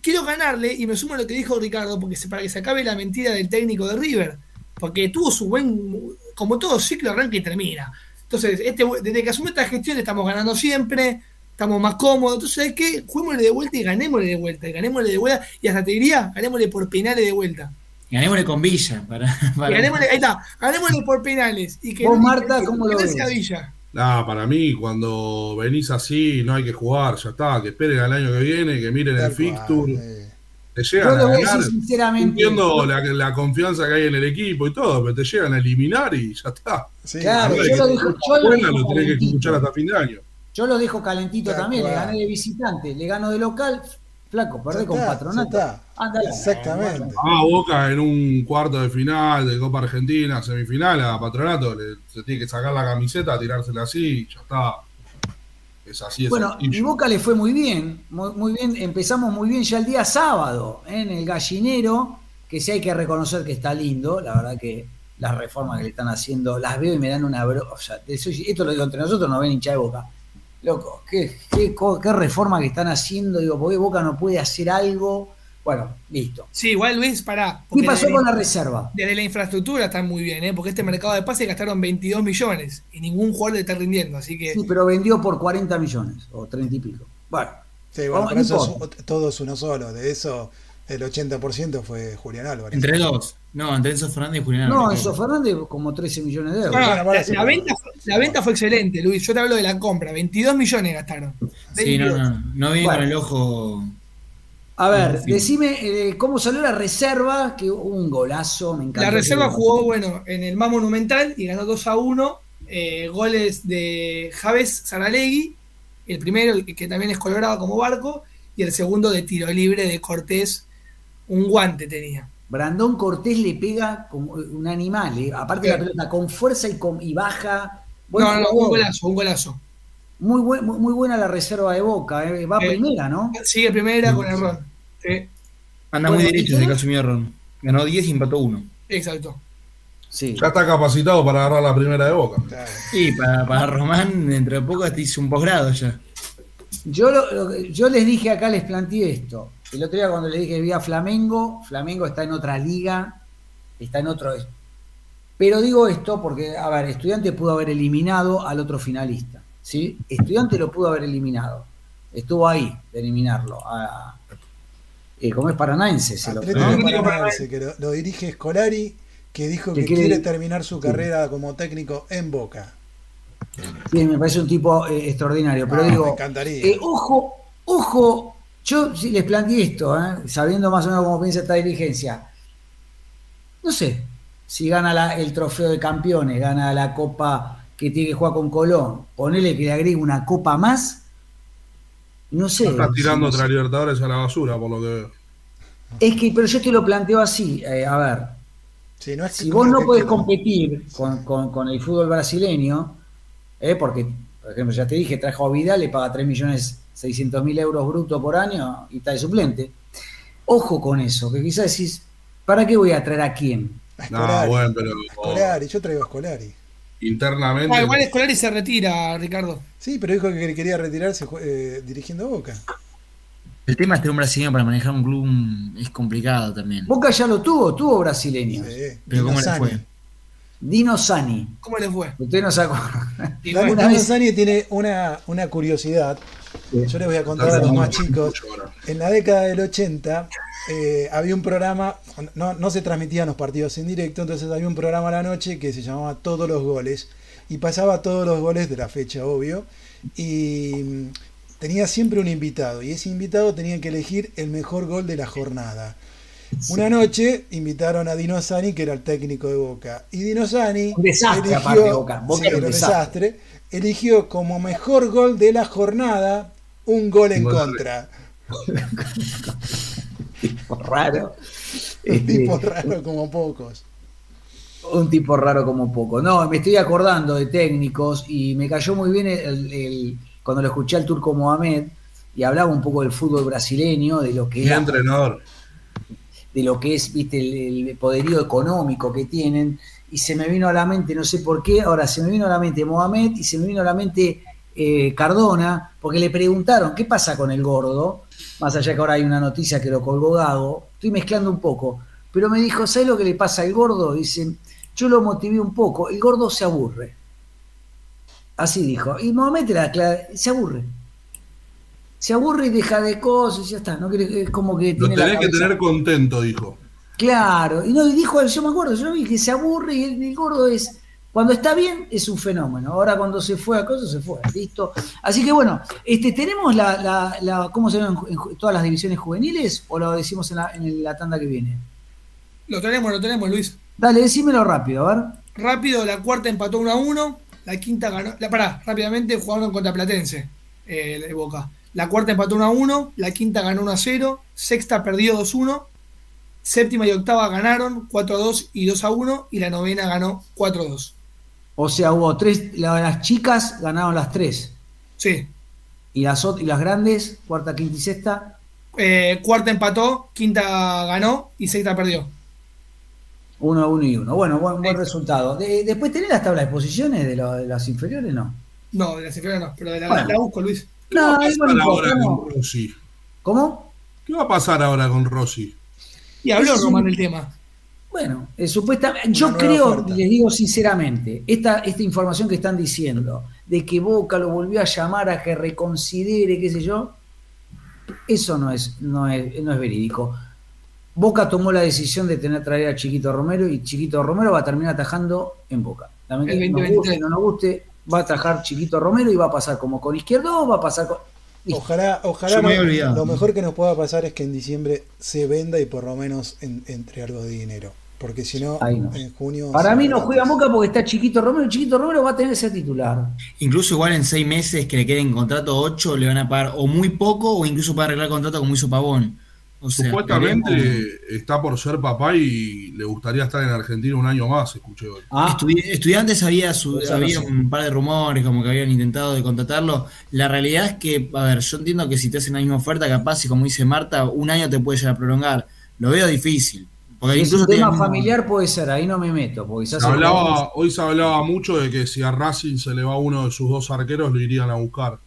quiero ganarle y me sumo a lo que dijo Ricardo, porque se, para que se acabe la mentira del técnico de River, porque tuvo su buen, como todo ciclo arranca y termina. Entonces, este, desde que asumió esta gestión estamos ganando siempre, estamos más cómodos, entonces, ¿sabes qué? Juguémosle de vuelta y ganémosle de vuelta, y ganémosle de vuelta, y hasta te diría, ganémosle por penales de vuelta. Ganémosle con Villa. Para, [laughs] ganémosle, ahí está, ganémosle por penales. Y que Vos, no- Marta, que- ¿cómo lo que ves? sea Villa. Nah, para mí, cuando venís así, no hay que jugar, ya está. Que esperen al año que viene, que miren el fixture. eh. Te Yo llegan le a voy a ganar. decir sinceramente. Entiendo la, la confianza que hay en el equipo y todo, pero te llegan a eliminar y ya está. Sí, Claro, yo que lo gusta yo lo buena, dejo lo tenés que calentito. escuchar hasta fin de año. Yo lo dejo calentito también, le gané de visitante, le gano de local, flaco, perdé Ya con patronato. Ándale. Exactamente. Ah, Boca en un cuarto de final de Copa Argentina, semifinal, a Patronato, le, se tiene que sacar la camiseta, tirársela así, ya está. Es así, es Bueno, sencillo. y Boca le fue muy bien, muy, muy bien, empezamos muy bien ya el día sábado ¿eh? en el gallinero, que sí hay que reconocer que está lindo, la verdad que las reformas que le están haciendo, las veo y me dan una bro, o sea, esto lo digo entre nosotros, no ven hincha de Boca. Loco, qué, qué, qué reforma que están haciendo, digo, ¿por qué Boca no puede hacer algo? Bueno, listo. Sí, igual Luis, pará. ¿Qué pasó desde- con la reserva? Desde la infraestructura están muy bien, ¿eh? porque este mercado de pases gastaron 22 millones y ningún jugador le está rindiendo, así que Sí, pero vendió por 40 millones o 30 y pico. Bueno, Sí, bueno, pero eso es todos uno solo. De eso, el 80% fue Julián Álvarez. Entre dos. No, entre Enzo Fernández y Julián no, Álvarez. Enzo Fernández como 13 millones de euros. Ah, ahora la, la venta, fue- la venta fue excelente, Luis. Yo te hablo de la compra, 22 millones gastaron. Sí, no, 22. no. No vi Bueno. con el ojo. A ver, Sí. decime eh, cómo salió la reserva, que hubo un golazo, me encanta. La reserva jugó, bueno, en el más monumental y ganó 2 a 1. eh, goles de Javes Saralegui, el primero, el que también es colorado como barco, y el segundo de tiro libre de Cortés, un guante tenía. Brandón Cortés le pega como un animal, eh. aparte de la Sí. pelota con fuerza y, con, y baja, Buen no, no, no, un golazo, un golazo. Muy, buen- muy, muy buena la reserva de Boca. eh. Va Eh, primera, ¿no? Sigue primera con el Ron. Sí, Anda muy ¿y derecho desde que asumió Ron. Ganó 10 y empató 1. exacto. Sí. Ya está capacitado para agarrar la primera de boca. Claro. Y para, para Román, dentro de poco te hizo un posgrado ya. Yo, lo- lo que- yo les dije acá, les planteé esto. El otro día cuando les dije que vi a Flamengo, Flamengo está en otra liga, está en otro... Pero digo esto porque, a ver, Estudiante pudo haber eliminado al otro finalista, ¿sí? Estudiante lo pudo haber eliminado. Estuvo ahí de eliminarlo. A, eh, como es Paranaense, se lo Paranaense, que lo, lo dirige Scolari, que dijo Que que quiere- quiere terminar su carrera como técnico en Boca. Sí, me parece un tipo eh, extraordinario. Pero Ah, digo, me encantaría. eh, ojo, ojo, yo sí les planteé esto, eh, sabiendo más o menos cómo piensa esta dirigencia. No sé si gana la- el trofeo de campeones, gana la copa que tiene que jugar con Colón, ponele que le agregue una copa más. No sé. Está tirando si- otra Libertadores a la basura, por lo que veo. Es que, pero yo te lo planteo así, eh, a ver, Sí, no es si vos no que podés quiero- competir con, con- con el fútbol brasileño, eh, porque, por ejemplo, ya te dije, trajo a Vidal, le paga 3 millones 600 mil euros brutos por año y está de suplente. Ojo con eso, que quizás decís, ¿para qué voy a traer a quién? a No, Scolari. bueno, pero Scolari, yo traigo a Scolari. internamente. Ah, igual Escolari se retira, Ricardo. Sí, pero dijo que quería retirarse eh, dirigiendo Boca. El tema es tener un brasileño para manejar un club es complicado también. Boca ya lo tuvo, tuvo brasileños. Sí, Pero ¿cómo le fue? Dino Sani, ¿Cómo les fue? usted no se acuerda. Dino Sani tiene una, una curiosidad. Yo les voy a contar a los más chicos. En la década del 80 eh, había un programa, no, no se transmitían los partidos en directo, entonces había un programa a la noche que se llamaba Todos los goles y pasaba todos los goles de la fecha, obvio, y mm, tenía siempre un invitado y ese invitado tenía que elegir el mejor gol de la jornada. Una noche invitaron a Dino Sani, que era el técnico de Boca, y Dino Sani Un desastre, aparte, Boca. Boca sí, era un desastre. desastre, eligió como mejor gol de la jornada un gol en Un gol. contra. tipo raro. Un Este, tipo raro como pocos. Un tipo raro como poco. No, me estoy acordando de técnicos y me cayó muy bien el, el- cuando lo escuché al turco Mohamed y hablaba un poco del fútbol brasileño, de lo que era, entrenador. de lo que es, viste, el, el poderío económico que tienen. Y se me vino a la mente, no sé por qué, ahora se me vino a la mente Mohamed y se me vino a la mente eh, Cardona, porque le preguntaron qué pasa con el gordo, más allá que ahora hay una noticia que lo colgó Gago, estoy mezclando un poco, pero me dijo, ¿sabes lo que le pasa al gordo? Dice, yo lo motivé un poco, el gordo se aburre. Así dijo. Y Mohamed era clara, se aburre. Se aburre y deja de cosas y ya está. No quiere, es como que Lo tiene la tenés que cabeza- tener contento, dijo. Claro, y no, y dijo, yo me acuerdo, yo vi que se aburre y el, el gordo es, cuando está bien es un fenómeno, ahora cuando se fue a cosas se fue, listo. Así que bueno, este, ¿tenemos la, la, la- cómo se en, en todas las divisiones juveniles o lo decimos en la, en la tanda que viene? Lo tenemos, lo tenemos, Luis. Dale, decímelo rápido, a ver. Rápido, la cuarta empató 1 a 1. La quinta ganó. La, pará, rápidamente jugaron contra Platense, eh, de Boca. La cuarta empató 1 a 1. La quinta ganó 1 a 0. Sexta perdió 2 a 1. Séptima y octava ganaron 4 a 2 y 2 a 1. Y la novena ganó 4 a 2. O sea, hubo tres, la- las chicas ganaron las tres, Sí. y las, y las grandes, cuarta, quinta y sexta, Eh, cuarta empató, quinta ganó y sexta perdió. uno, uno y uno. Bueno, buen, buen resultado. De- después tenés las tablas de posiciones de, lo- de las inferiores, ¿no? No, de la inferior no, pero de la, Bueno. la busco, Luis. ¿Qué va a No, pasar no ahora no. con Rossi? ¿Cómo? ¿Qué va a pasar ahora con Rossi? Y habló Es Román del tema. Bueno, eh, supuestamente, yo creo, oferta. les digo sinceramente, esta, esta información que están diciendo, de que Boca lo volvió a llamar a que reconsidere, qué sé yo, eso no es, no es, no es verídico. Boca tomó la decisión de tener traer a Chiquito Romero y Chiquito Romero va a terminar atajando en Boca. También El que nos 2023. guste, no nos guste, va a atajar Chiquito Romero y va a pasar como con izquierdo o va a pasar con. Ojalá, ojalá me lo mejor que nos pueda pasar es que en diciembre se venda y por lo menos en- entre algo de dinero. Porque si no, en junio. Para mí no juega. Boca porque está Chiquito Romero y Chiquito Romero va a tener ese titular. Incluso igual en seis meses que le queden contrato 8 le van a pagar o muy poco o incluso para arreglar contrato como hizo Pavón. O sea, Supuestamente veremos. está por ser papá y le gustaría estar en Argentina un año más, escuché hoy. Ah, Estudi- estudiantes había, su- había sé. un par de rumores como que habían intentado de contratarlo. La realidad es que, a ver, yo entiendo que si te hacen la misma oferta, capaz, y como dice Marta, un año te puede llegar a prolongar. Lo veo difícil. Porque un tema el mismo- familiar puede ser, ahí no me meto, porque quizás Se el- hablaba, hoy se hablaba mucho de que si a Racing se le va uno de sus dos arqueros, lo irían a buscar.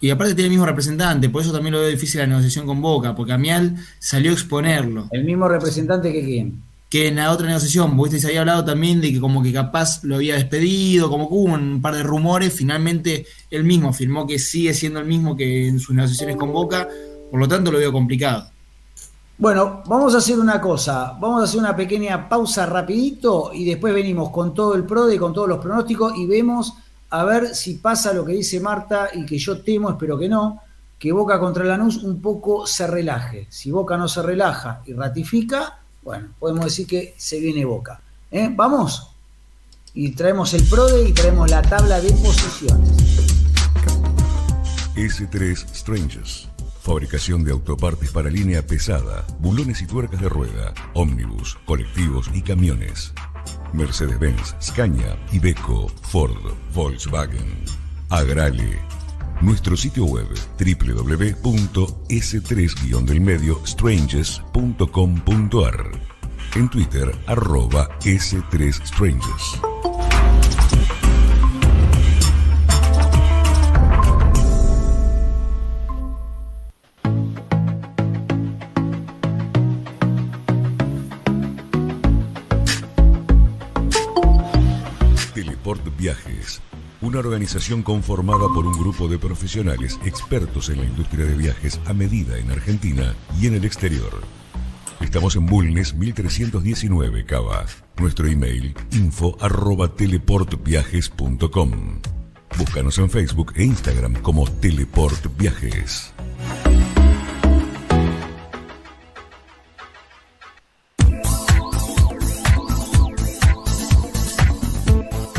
Y aparte tiene el mismo representante, por eso también lo veo difícil la negociación con Boca, porque Amial salió a exponerlo. el mismo representante que quién. Que en la otra negociación, vos se había hablado también de que como que capaz lo había despedido, como que hubo un par de rumores, finalmente él mismo afirmó que sigue siendo el mismo que en sus negociaciones con Boca, por lo tanto lo veo complicado. Bueno, vamos a hacer una cosa, vamos a hacer una pequeña pausa rapidito y después venimos con todo el PRODE y con todos los pronósticos y vemos a ver si pasa lo que dice Marta y que yo temo, espero que no, que Boca contra Lanús un poco se relaje. Si Boca no se relaja y ratifica, bueno, podemos decir que se viene Boca. ¿Eh? ¿Vamos? Y traemos el PRODE y traemos la tabla de posiciones. S3 Strangers. Fabricación de autopartes para línea pesada, bulones y tuercas de rueda, ómnibus, colectivos y camiones. Mercedes-Benz, Scania, Iveco, Ford, Volkswagen. Agrale. Nuestro sitio web www.s3-strangers.com.ar En Twitter, arroba S3Strangers. Teleport Viajes, una organización conformada por un grupo de profesionales expertos en la industria de viajes a medida en Argentina y en el exterior. Estamos en Bulnes 1319 Cava. Nuestro email info arroba teleportviajes.com. Búscanos en Facebook e Instagram como Teleport Viajes.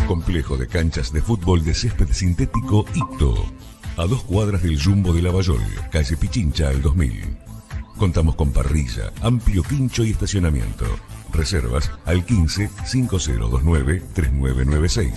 Complejo de canchas de fútbol de césped sintético Icto. A dos cuadras del Jumbo de Lavallol, calle Pichincha al 2000. Contamos con parrilla, amplio quincho y estacionamiento. Reservas al 15 5029 3996.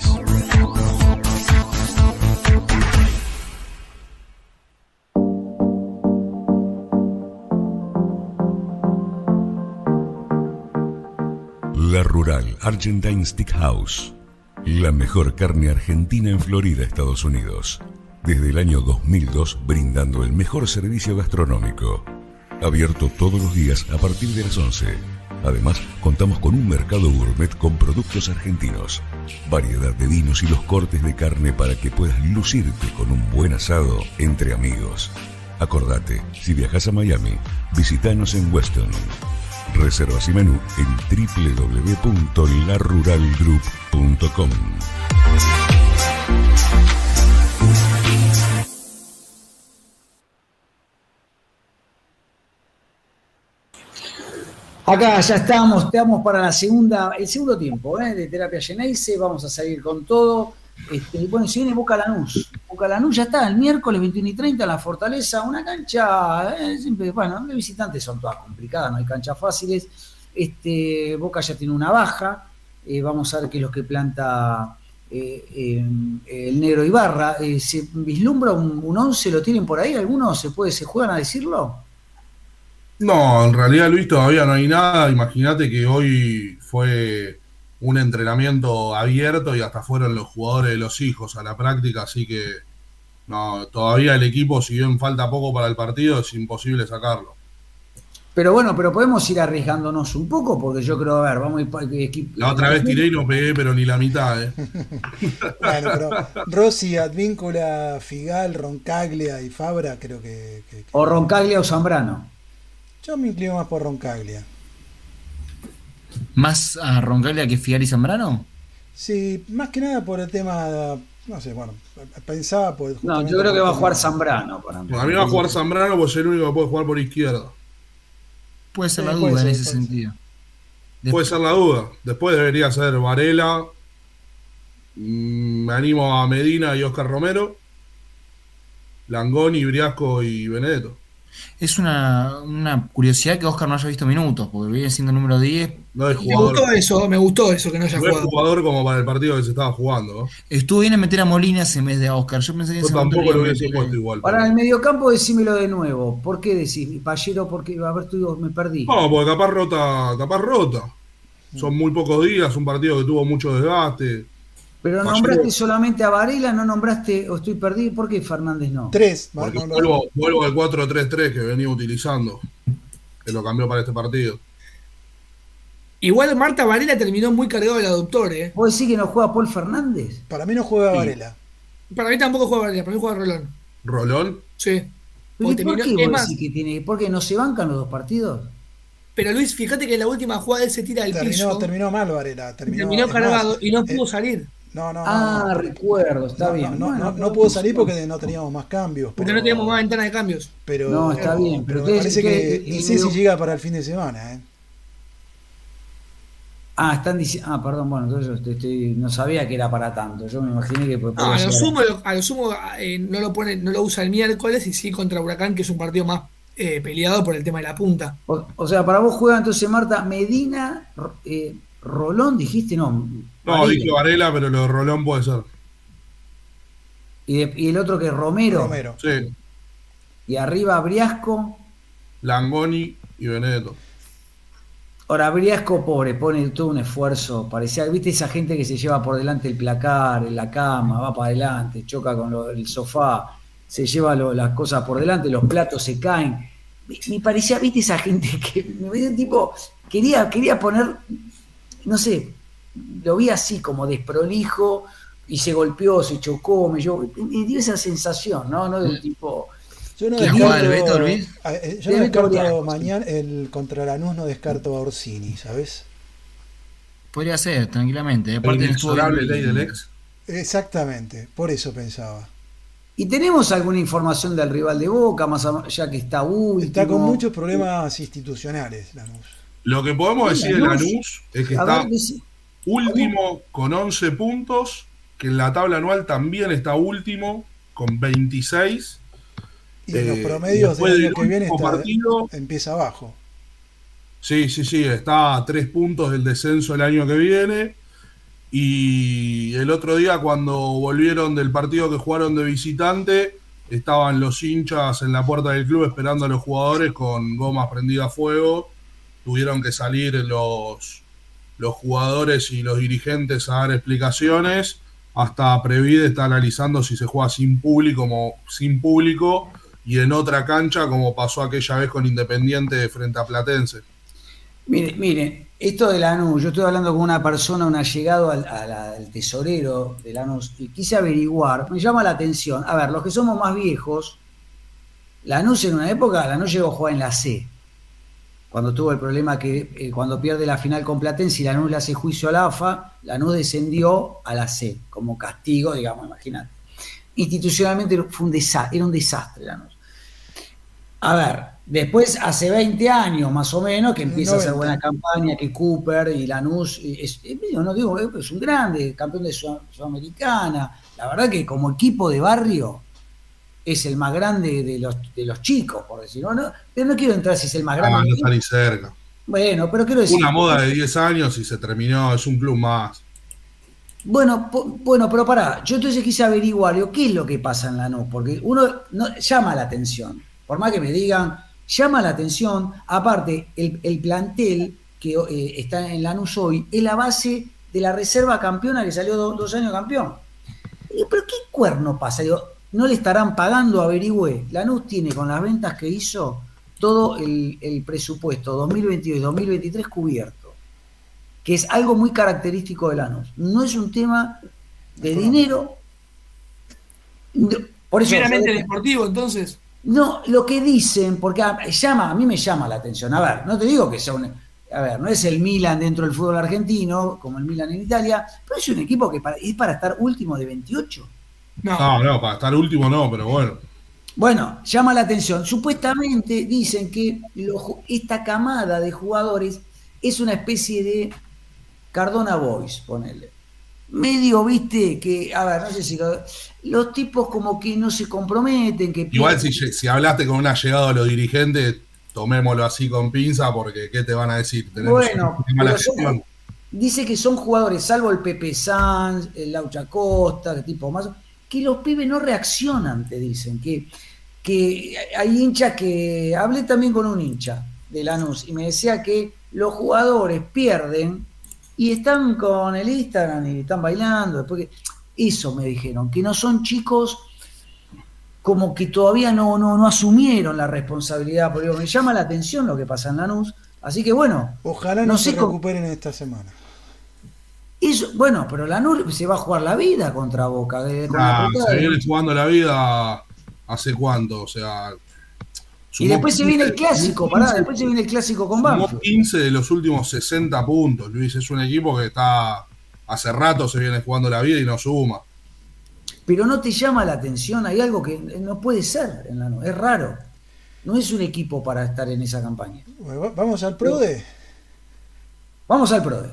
La Rural Argentine Steakhouse. La mejor carne argentina en Florida, Estados Unidos. Desde el año 2002 brindando el mejor servicio gastronómico. Abierto todos los días a partir de las 11. Además, contamos con un mercado gourmet con productos argentinos, variedad de vinos y los cortes de carne para que puedas lucirte con un buen asado entre amigos. Acordate, si viajas a Miami, visitanos en Weston. Reservas y menú en www.laruralgroup.com. Acá ya estamos, estamos para la segunda, el segundo tiempo ¿eh? de terapia Geneise, vamos a salir con todo. Este, bueno, si viene Boca Lanús, Boca Lanús ya está, el miércoles 21 y 30 en la Fortaleza, una cancha, eh, bueno, de visitantes son todas complicadas, no hay canchas fáciles. Este, Boca ya tiene una baja, eh, vamos a ver qué es lo que planta eh, el negro Ibarra. Eh, ¿Se vislumbra un, un 11? ¿Lo tienen por ahí? ¿Algunos se, puede, se juegan a decirlo? No, en realidad, Luis, todavía no hay nada. Imagínate que hoy fue un entrenamiento abierto y hasta fueron los jugadores de los hijos a la práctica, así que no, todavía el equipo, si bien falta poco para el partido, es imposible sacarlo. Pero bueno, pero podemos ir arriesgándonos un poco, porque yo creo, a ver, vamos a ir. La otra vez tiré y no pegué, pero ni la mitad, ¿eh? [laughs] Bueno, pero Rossi, Advíncula, Figal, Roncaglia y Fabra, creo que, que- que- O Roncaglia o Zambrano. Yo me inclino más por Roncaglia. ¿Más a Roncaglia que Figal y Zambrano? Sí, más que nada por el tema, no sé, bueno, pensaba por... No, yo creo que va a jugar Zambrano. Para mí. A mí va a jugar Zambrano porque es el único que puede jugar por izquierda. Puede ser Sí, la duda en ese sentido. Puede ser la duda. Después debería ser Varela. Mm, Me animo a Medina y Oscar Romero. Langoni, Briasco y Benedetto. Es una, una curiosidad que Oscar no haya visto minutos, porque viene siendo número 10. No es Me jugador, gustó eso, me gustó eso que no haya no es jugado. jugador como para el partido que se estaba jugando. ¿no? Estuvo bien en meter a Molinas en vez de a Oscar. Yo pensé que en Yo tampoco lo hubiese puesto igual. Para pero- el mediocampo, decímelo de nuevo. ¿Por qué decís? Pallero, porque a ver, tú me perdí. No, porque capaz rota, capaz rota. Son muy pocos días, un partido que tuvo mucho desgaste. Pero Pallero- nombraste solamente a Varela, no nombraste, o estoy perdido, ¿por qué Fernández no? Tres. Porque no, no, vuelvo, vuelvo al 4-3-3 que venía utilizando, que lo cambió para este partido. Igual Marta Varela terminó muy cargado del aductor, ¿eh? ¿Vos decís que no juega Paul Fernández? Para mí no juega Sí. Varela. Para mí tampoco juega Varela, para mí juega Rolón. Rolón, Sí. ¿Y Porque por qué es vos más, decís que tiene? ¿Por qué no se bancan los dos partidos? pero Luis, fíjate que en la última jugada él se tira del Terminó, piso. terminó mal Varela. Terminó, terminó cargado más, y no eh, pudo salir. No, no, Ah, no. recuerdo, está No, bien. No, Bueno, no, no pero- pudo salir porque no teníamos más cambios. Porque pero- no teníamos más ventana de cambios. Pero, No, está bien, Pero pero me ustedes- parece que si luego- llega para el fin de semana. ¿eh? Ah, están diciendo. Ah, perdón, bueno, entonces yo estoy- estoy- no sabía que era para tanto. Yo me imaginé que. No, a lo sumo, a lo sumo eh, no lo pone, no lo usa el miércoles y sí contra Huracán, que es un partido más eh, peleado por el tema de la punta. O, o sea, para vos juega entonces Marta Medina, eh, Rolón, dijiste, no. no, Varela. dije Varela, pero lo de Rolón puede ser. Y, de- y el otro que es Romero. Romero. Sí, Y arriba Briasco. Langoni y Benedetto. Ahora, Briasco, pobre, pone todo un esfuerzo. Parecía, viste esa gente que se lleva por delante el placar, en la cama, va para adelante, choca con lo- el sofá, se lleva lo- las cosas por delante, los platos se caen. Me, parecía, viste esa gente [laughs] que me veía un tipo, quería, quería poner, no sé, lo vi así como desprolijo y se golpeó, se chocó, me, yo, me dio esa sensación, ¿no? ¿No? De un tipo. Yo no ¿Quién descarto, juega el Beto, Luis? Eh, yo no El Beto descarto mañana el contra Lanús no descarto a Orsini, ¿sabes? Podría ser, tranquilamente. El Aparte estuvo inexorable ley del ex. Exactamente, por eso pensaba. ¿Y tenemos alguna información del rival de Boca, más allá que está último? Está con muchos problemas institucionales, Lanús. Lo que podemos decir de Lanús. Es que está último con 11 puntos, que en la tabla anual también está último con 26. Y en los Eh, promedios del del año que viene está, partido- empieza abajo. Sí, sí, sí, está a tres puntos del descenso el año que viene. Y el otro día, cuando volvieron del partido que jugaron de visitante, estaban los hinchas en la puerta del club esperando a los jugadores con gomas prendidas a fuego. Tuvieron que salir los, los jugadores y los dirigentes a dar explicaciones. Hasta Previde está analizando si se juega sin público, como, sin público y en otra cancha, como pasó aquella vez con Independiente frente a Platense. Mire, miren, esto de Lanús, yo estoy hablando con una persona, un allegado al, al tesorero de Lanús, y quise averiguar, me llama la atención. A ver, los que somos más viejos, Lanús en una época, Lanús llegó a jugar en la C. Cuando tuvo el problema que eh, cuando pierde la final con Platense y Lanús le hace juicio a la AFA, Lanús descendió a la C, como castigo, digamos, imagínate. Institucionalmente fue un desastre, era un desastre Lanús. A ver, después hace 20 años más o menos que empieza a hacer 90. buena campaña, que Cooper y Lanús, y es, es no digo, es un grande, campeón de Sud- Sudamericana. La verdad que como equipo de barrio es el más grande de los, de los chicos, por decirlo. No, pero no quiero entrar si es el más Ah, grande. no está ni cerca. Bueno, pero quiero decir. Una moda de 10 años y se terminó, es un club más. Bueno, po- bueno, pero pará, yo entonces quise averiguar, ¿qué es lo que pasa en Lanús? Porque uno no, llama la atención, por más que me digan, llama la atención, aparte, el, el plantel que eh, está en Lanús hoy es la base de la reserva campeona que salió do- dos años campeón. Digo, pero ¿qué cuerno pasa? Digo, no le estarán pagando, averigüé. Lanús tiene con las ventas que hizo todo el, el presupuesto 2022 y 2023 cubierto que es algo muy característico de Lanús. No es un tema de dinero. Por eso, Meramente deportivo, entonces. No, lo que dicen, porque a, llama, a mí me llama la atención. A ver, no te digo que sea un. A ver, no es el Milan dentro del fútbol argentino, como el Milan en Italia, pero es un equipo que para- es para estar último de 28. No. No, no, para estar último no, pero bueno. Bueno, llama la atención. Supuestamente dicen que esta camada de jugadores es una especie de Cardona Boys, ponele. medio, viste, que, a ver, no sé si lo- los tipos como que no se comprometen, que Igual si, si hablaste con una llegada a los dirigentes, tomémoslo así con pinza, porque ¿qué te van a decir? Tenemos Bueno, mala son- dice que son jugadores, salvo el Pepe Sanz, el Laucha Costa, que tipo más, que los pibes no reaccionan, te dicen, que, que hay hinchas que, hablé también con un hincha de Lanús y me decía que los jugadores pierden y están con el Instagram y están bailando, después que, eso me dijeron, que no son chicos como que todavía no, no, no asumieron la responsabilidad, porque me llama la atención lo que pasa en Lanús, así que bueno, Ojalá no, No se cómo- recuperen esta semana. Eso, bueno, pero Lanús se va a jugar la vida contra Boca. de- con la Ah, se viene jugando la vida hace cuánto, o sea. y después se viene el 15, clásico, pará, después se viene el clásico con Banfield. 15 de los últimos 60 puntos, Luis. Es un equipo que está. Hace rato se viene jugando la vida y no suma. Pero no te llama la atención, hay algo que no puede ser en Lanús, es raro. No es un equipo para estar en esa campaña. Bueno, vamos al PRODE. Vamos al PRODE.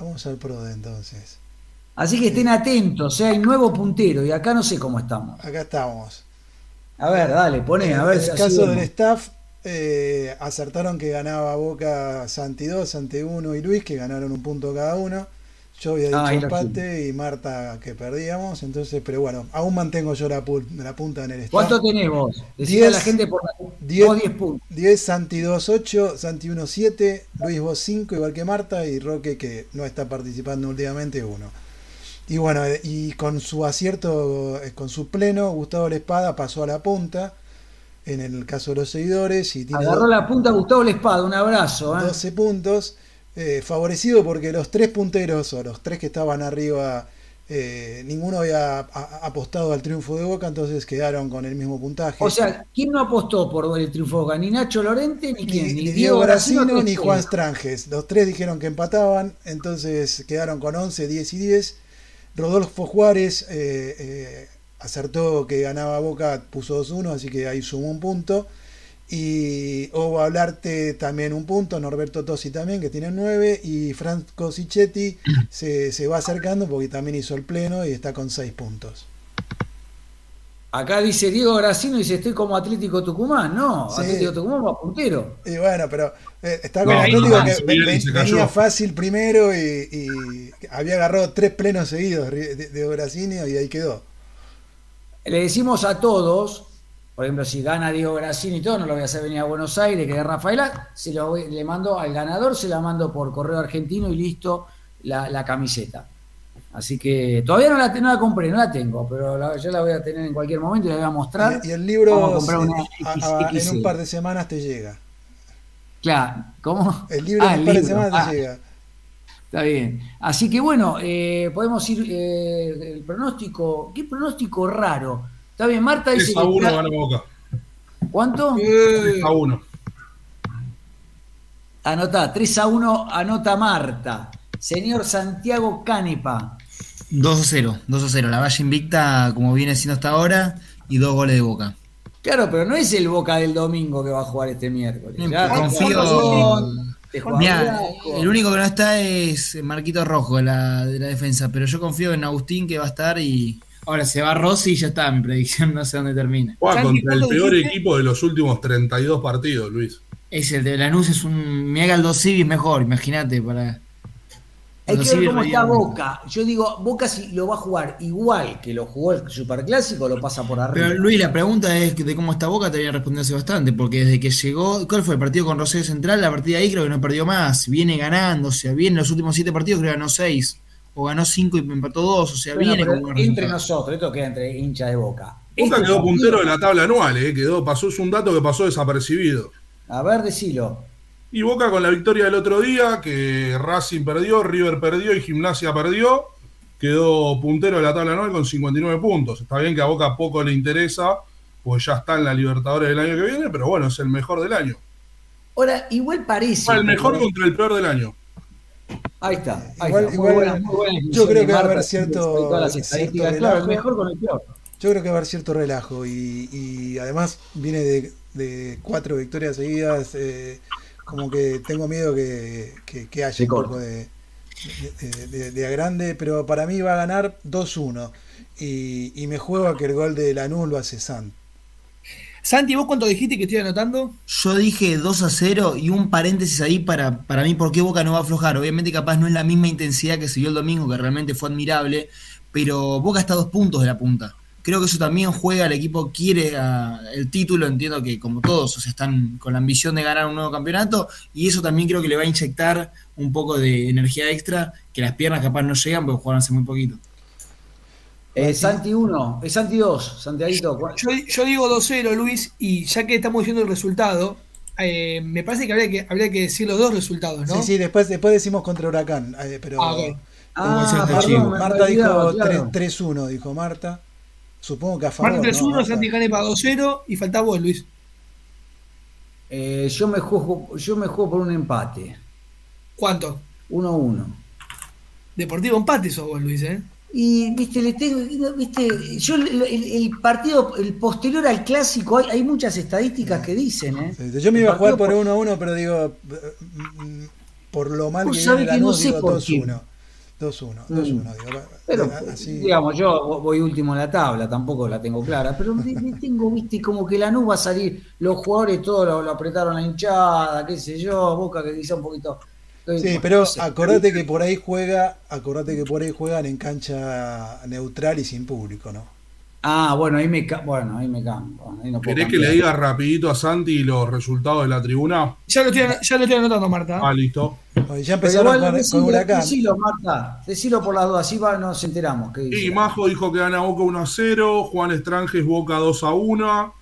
Vamos al PRODE entonces. Así que estén atentos, ¿eh? hay nuevo puntero y acá no sé cómo estamos. Acá estamos. A ver, dale, poné, a ver en el caso del staff, eh, acertaron que ganaba Boca Santi 2, Santi 1 y Luis, que ganaron un punto cada uno. Yo había dicho Ah, empate y Marta que perdíamos. Entonces, pero bueno, aún mantengo yo la, pu- la punta en el staff. ¿Cuánto tenés vos? Decime Diez. a la gente por la... Diez. vos 10 puntos. 10, Santi 2, 8, Santi 1, 7, Luis vos 5, igual que Marta, y Roque, que no está participando últimamente, 1. Y bueno, y con su acierto, eh, con su pleno, Gustavo La Espada pasó a la punta, en el caso de los seguidores, y tiene Agarró do- la punta Gustavo La Espada, un abrazo. ¿eh? 12 puntos, eh, favorecido porque los tres punteros, o los tres que estaban arriba, eh, ninguno había a- apostado al triunfo de Boca, entonces quedaron con el mismo puntaje. O sea, ¿quién no apostó por el triunfo de Boca? Ni Nacho Lorente, ni ni, quién, ni Diego Gracino ni. Juan Stranges. Los tres dijeron que empataban, entonces quedaron con 11, 10 y 10. Rodolfo Juárez eh, acertó que ganaba Boca, puso 2-1, así que ahí sumó un punto. Y Ovo Hablarte también un punto, Norberto Tosi también, que tiene 9. Y Franco Sichetti [clears throat] se, se va acercando porque también hizo el pleno y está con 6 puntos. Acá dice Diego Gracino, dice estoy como Atlético Tucumán. No, Sí. Atlético Tucumán va puntero. Y bueno, pero eh, está No, con Atlético no, que venía fácil primero y, y había agarrado tres plenos seguidos de, de Bracinio y ahí quedó. Le decimos a todos, por ejemplo, si gana Diego Gracino y todo, no lo voy a hacer venir a Buenos Aires, que es Rafaela, se lo voy- le mando al ganador, se la mando por correo argentino y listo la, la camiseta. Así que todavía no la, no la compré, no la tengo, pero la- yo la voy a tener en cualquier momento y la voy a mostrar. Y, y el libro una a- a- en un par de semanas te llega. Claro, ¿cómo? El libro Ah, en un el par de semanas Ah, te llega. Está bien. Así que bueno, eh, podemos ir. eh, el pronóstico. ¿Qué pronóstico raro? Está bien, Marta dice. 3 a que 1 está- gana Boca. ¿Cuánto? 3 a 1. Anota, 3 a 1, anota Marta. Señor Santiago Canepa. 2 a 0, 2 a 0. La Valle invicta como viene siendo hasta ahora y dos goles de Boca. Claro, pero no es el Boca del domingo que va a jugar este miércoles. Ya, confío- Mirá, el único que no está es Marquito Rojo de la, de la defensa, pero yo confío en Agustín que va a estar y ahora se va Rossi y ya está, mi predicción no sé dónde termina. Juega contra el ¿cuánto peor dijiste? equipo de los últimos 32 partidos, Luis. Es el de Lanús, es un. Me haga el dos Civis mejor, imagínate, para. Hay que ver cómo está. Boca. Yo digo, Boca si lo va a jugar igual que lo jugó el Superclásico, lo pasa por arriba. Pero Luis, la pregunta es de cómo está Boca, te había respondido hace bastante, porque desde que llegó, ¿cuál fue el partido con Rosario Central? La partida ahí creo que no perdió más, viene ganando, o sea, viene en los últimos siete partidos, creo que ganó seis, o ganó cinco y empató dos, o sea, Bueno, viene un entre nosotros, esto queda entre hinchas de Boca. Boca Este quedó puntero de la tabla anual, eh, quedó, pasó, es un dato que pasó desapercibido. A ver, decilo. Y Boca con la victoria del otro día, que Racing perdió, River perdió y Gimnasia perdió, quedó puntero de la tabla anual con 59 puntos. Está bien que a Boca poco le interesa, pues ya está en la Libertadores del año que viene, pero bueno, es el mejor del año. Ahora, igual parece. el mejor pero- contra el peor del año. Ahí está. Ahí Igual- está. Igual- yo creo que va a haber cierto- sobre todas las cierto estadísticas. relajo. Claro, el mejor con el peor. Yo creo que va a haber cierto relajo y, y además viene de, de cuatro victorias seguidas. eh, como que tengo miedo que, que, que haya un poco de. de, de- de a grande, pero para mí va a ganar 2-1. Y, y me juego a que el gol de Lanús lo hace Sant. Santi, ¿vos cuánto dijiste que estoy anotando? Yo dije 2 a 0 y un paréntesis ahí para, para mí por qué Boca no va a aflojar. Obviamente capaz no es la misma intensidad que se vio el domingo, que realmente fue admirable, pero Boca está a dos puntos de la punta. Creo que eso también juega, el equipo quiere el título, entiendo que como todos o sea, están con la ambición de ganar un nuevo campeonato y eso también creo que le va a inyectar un poco de energía extra que las piernas capaz no llegan porque jugaron hace muy poquito. Eh, Santi 1, es Santi 2, Santiaguito. Yo, yo digo 2-0, Luis, y ya que estamos diciendo el resultado, eh, me parece que habría, que habría que decir los dos resultados, ¿no? Sí, sí, después, después decimos contra Huracán. eh, pero Ah, ok. Ah, dice perdón, Marta dijo olvidaba, claro. 3 3-1, dijo Marta. Supongo que a favor. Marta 3-1, ¿no? Santi Canepa 2-0 y falta vos, Luis. Eh, yo, me juego, yo me juego por un empate, ¿Cuánto? 1-1. Deportivo empate sos vos, Luis, ¿eh? Y, viste, le tengo, viste, yo el, el- partido, el posterior al clásico, hay, hay muchas estadísticas que dicen, ¿eh? Sí, Yo me iba a jugar por partido 1 a 1, pero digo, mm, mm, por lo mal que viene que no sé digo por qué. 2-1. 2-1, 2-1, digo. Pero, eh, así. digamos, yo voy último en la tabla, tampoco la tengo clara, pero le tengo, viste, como que la nube va a salir, los jugadores todos lo, lo apretaron la hinchada, qué sé yo, Boca que quizá un poquito... Sí, bueno, pero no sé. acordate que por ahí juega, acordate que por ahí juegan en cancha neutral y sin público, ¿no? Ah, bueno, ahí me, bueno, ahí me cambio. ahí no ¿Querés que le diga rapidito a Santi los resultados de la tribuna? Ya lo estoy, ya lo estoy anotando, Marta. Ah, listo. Ya empezaron igual, con, decilo, con Huracán. decilo, Marta, decilo por las dudas, así va, nos enteramos. ¿qué dice? Y Majo dijo que gana Boca 1 a 0, Juan Estranges Boca 2 a 1,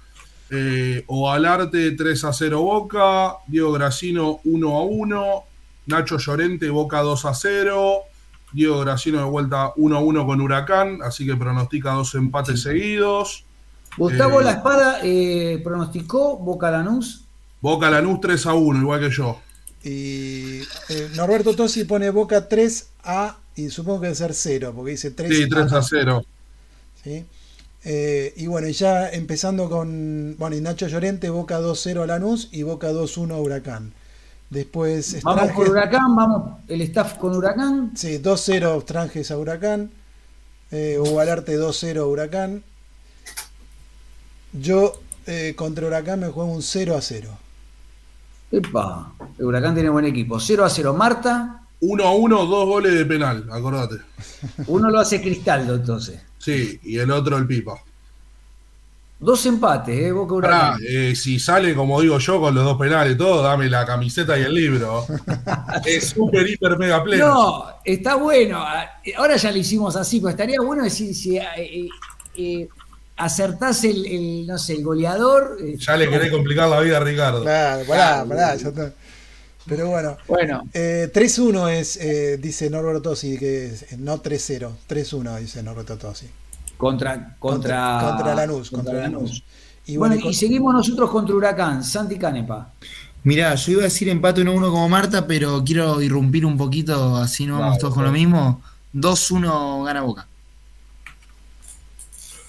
eh, Ovalarte 3 a 0 Boca, Diego Gracino 1 a 1, Nacho Llorente Boca 2 a 0, Diego Gracino de vuelta 1 a 1 con Huracán, así que pronostica dos empates seguidos. Gustavo eh, La Espada eh, pronosticó Boca Lanús. Boca Lanús 3 a 1, igual que yo. Y eh, Norberto Tosi pone Boca 3 a, y supongo que debe ser 0, porque dice 3 Sí, 3 a 0. ¿sí? Eh, y bueno, y ya empezando con, bueno, y Nacho Llorente, Boca 2-0 a Lanús y Boca 2-1 a Huracán. Después Vamos con Huracán, vamos el staff con Huracán. Sí, 2-0 Stranges a Huracán. Eh, Ubalarte 2-0 a Huracán. Yo eh, contra Huracán me juego un 0 a 0. Epa, el Huracán tiene buen equipo. 0 a 0 Marta, 1 a 1, dos goles de penal, acordate. uno lo hace Cristaldo entonces. Sí, y el otro el Pipa. Dos empates, ¿eh? Boca Pará, Huracán. eh, si sale, como digo yo, con los dos penales y todo, dame la camiseta y el libro. [laughs] es súper, hiper, mega pleno. No, está bueno. Ahora ya lo hicimos así, pero estaría bueno decir si eh, eh, eh, acertás el, el, no sé, el goleador. eh, Ya le querés complicar la vida a Ricardo. Claro, pará, pará. ya está. Pero bueno, Bueno, eh, 3-1 es, eh, dice Norberto Tosi, que es, no 3-0. 3-1 dice Norberto Tosi. Contra, contra, contra Lanús. Contra Lanús. Y bueno, bueno, y con- y seguimos nosotros contra Huracán, Santi Canepa. Mirá, yo iba a decir empate 1-1 como Marta, pero quiero irrumpir un poquito, así no vamos todos con lo mismo. 2-1 gana Boca.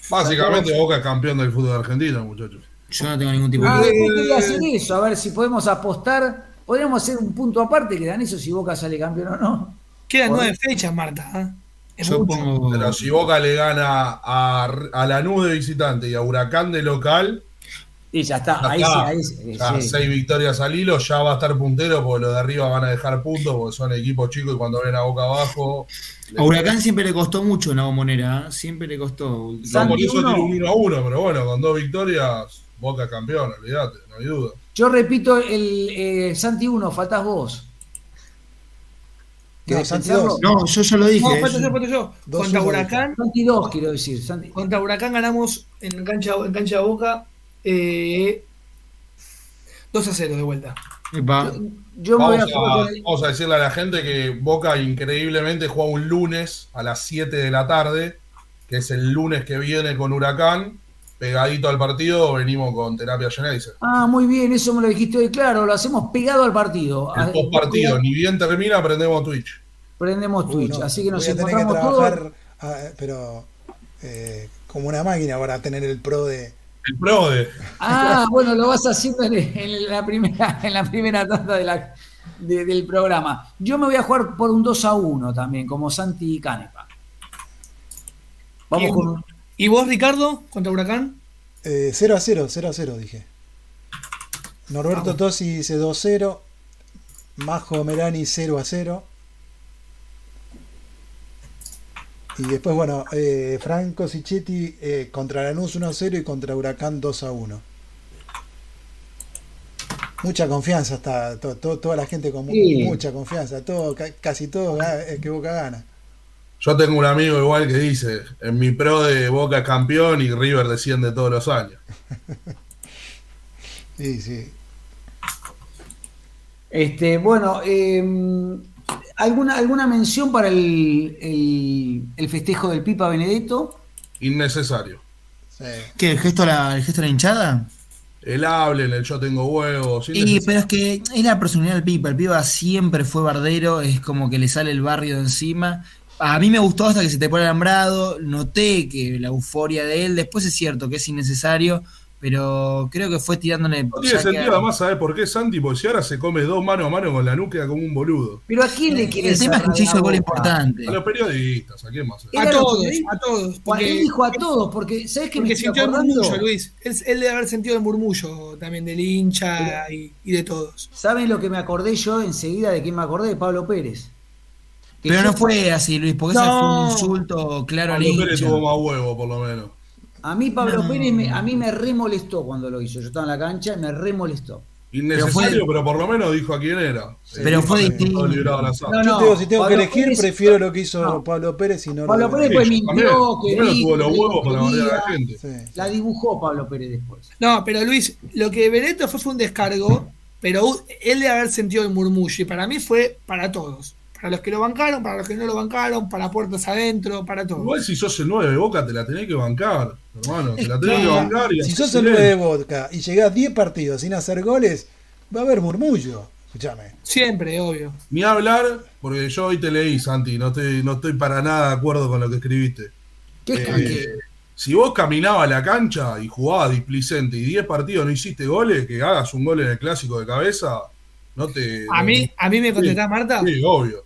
Básicamente Boca es campeón del fútbol argentino, muchachos. Yo no tengo ningún tipo Ah, de... yo quería hacer eso, a ver si podemos apostar. Podríamos hacer un punto aparte que dan eso si Boca sale campeón o no. Quedan nueve fechas, Marta. ¿ah? Es Yo mucho. pongo... Pero si Boca le gana a, a Lanús de visitante y a Huracán de local, Y ya está, ya ahí está. sí, ahí sí, Ya sí. seis victorias al hilo, ya va a estar puntero porque los de arriba van a dejar puntos porque son equipos chicos y cuando ven a Boca abajo. A Huracán siempre le costó mucho en la bombonera, ¿eh? siempre le costó. No, por Santi, eso uno. tiene un 1 a 1, pero bueno, con dos victorias, Boca campeón, olvídate, no hay duda. Yo repito el eh, Santi 1, faltás vos. No, yo ya lo dije. No, falta yo, falta yo. Contra Huracán, Santi 2, quiero decir. Santi. contra Huracán ganamos en cancha, en cancha de Boca eh, 2 a 0 de vuelta. Epa. Yo me voy a Vamos a, vamos a decirle a la gente que Boca increíblemente juega un lunes a las 7 de la tarde, que es el lunes que viene con Huracán. Pegadito al partido, venimos con Terapia Genesis. Ah, muy bien, eso me lo dijiste hoy, claro, lo hacemos pegado al partido. El Ah, post partido, ni bien termina, prendemos Twitch. Prendemos Twitch, Uy, no, así que nos voy a tener que trabajar, ah, pero eh, como una máquina para tener el pro de. El pro de. Ah, bueno, lo vas haciendo en, en la primera, en la primera tanda de la. de- del programa. Yo me voy a jugar por un 2 a 1 también, como Santi Canepa. Vamos ¿Y- con un- ¿Y vos, Ricardo, contra Huracán? Eh, 0 a 0, 0 a 0 dije. Norberto Vamos. Tosi dice 2 0. Majo Merani 0 a 0. Y después, bueno, eh, Franco Sichetti eh, contra Lanús 1 a 0 y contra Huracán 2 a 1. Mucha confianza está, to- to- toda la gente con Sí. mucha confianza, todo, ca- casi todo eh, que Boca gana. Yo tengo un amigo igual que dice, en mi pro de Boca es campeón y River desciende todos los años. [laughs] Sí, sí. Este, bueno, eh, ¿alguna, ¿alguna mención para el, el- el festejo del Pipa Benedetto? Innecesario. sí. ¿Qué? ¿El gesto a la, el gesto a la hinchada? El hablen, el yo tengo huevos. Y, pero es que es la personalidad del Pipa. El Pipa siempre fue bardero, es como que le sale el barrio de encima. A mí me gustó hasta que se te pone alambrado. Noté que la euforia de él, después es cierto que es innecesario, pero creo que fue tirándole. No tiene que- sentido además, ¿sabes por qué Santi? Porque si ahora se come dos mano a mano con la nuca como un boludo. Pero ¿a quién le quiere El tema es que se hizo el gol importante. A los periodistas, ¿a quién más? A todos, que a todos. Porque, él dijo a todos, porque ¿sabes qué me porque estoy sintió el acordando? murmullo, Luis. Él, él debe haber sentido el murmullo también del hincha y, y de todos. ¿Saben lo que me acordé yo enseguida de quién me acordé? De Pablo Pérez. Que Pero yo- no fue así, Luis, porque ese No. fue un insulto claro al Pablo Pérez hincha. tuvo más huevo, por lo menos. A mí Pablo No. Pérez, me- a mí me remolestó cuando lo hizo. Yo estaba en la cancha y me remolestó. Innecesario, Pero por lo menos dijo a quién era. Pero fue distinto. al. No, Yo no, te digo, si tengo Pablo que elegir, Pérez- prefiero lo que hizo No. Pablo Pérez y no Pablo lo de- Pérez yo mintió, que tuvo los huevos para quería. bardear a la gente. Sí. La dibujó Pablo Pérez después. No, pero Luis, lo que Benedetto fue fue un descargo, pero él debe haber sentido el murmullo. Y para mí fue para todos. Para los que lo bancaron, para los que no lo bancaron, para puertas adentro, para todos. Igual si sos el 9 de Boca te la tenés que bancar, hermano. Te la tenés que- que bancar y Si sos el 9 de vodka y llegás 10 partidos sin hacer goles, va a haber murmullo. Escúchame. Siempre, obvio. Ni hablar, porque yo hoy te leí, Santi, no estoy, no estoy para nada de acuerdo con lo que escribiste. ¿Qué es Eh, que- si vos caminabas a la cancha y jugabas displicente y 10 partidos no hiciste goles, que hagas un gol en el clásico de cabeza, no te. A mí, a mí me contestás, Marta. Sí, obvio.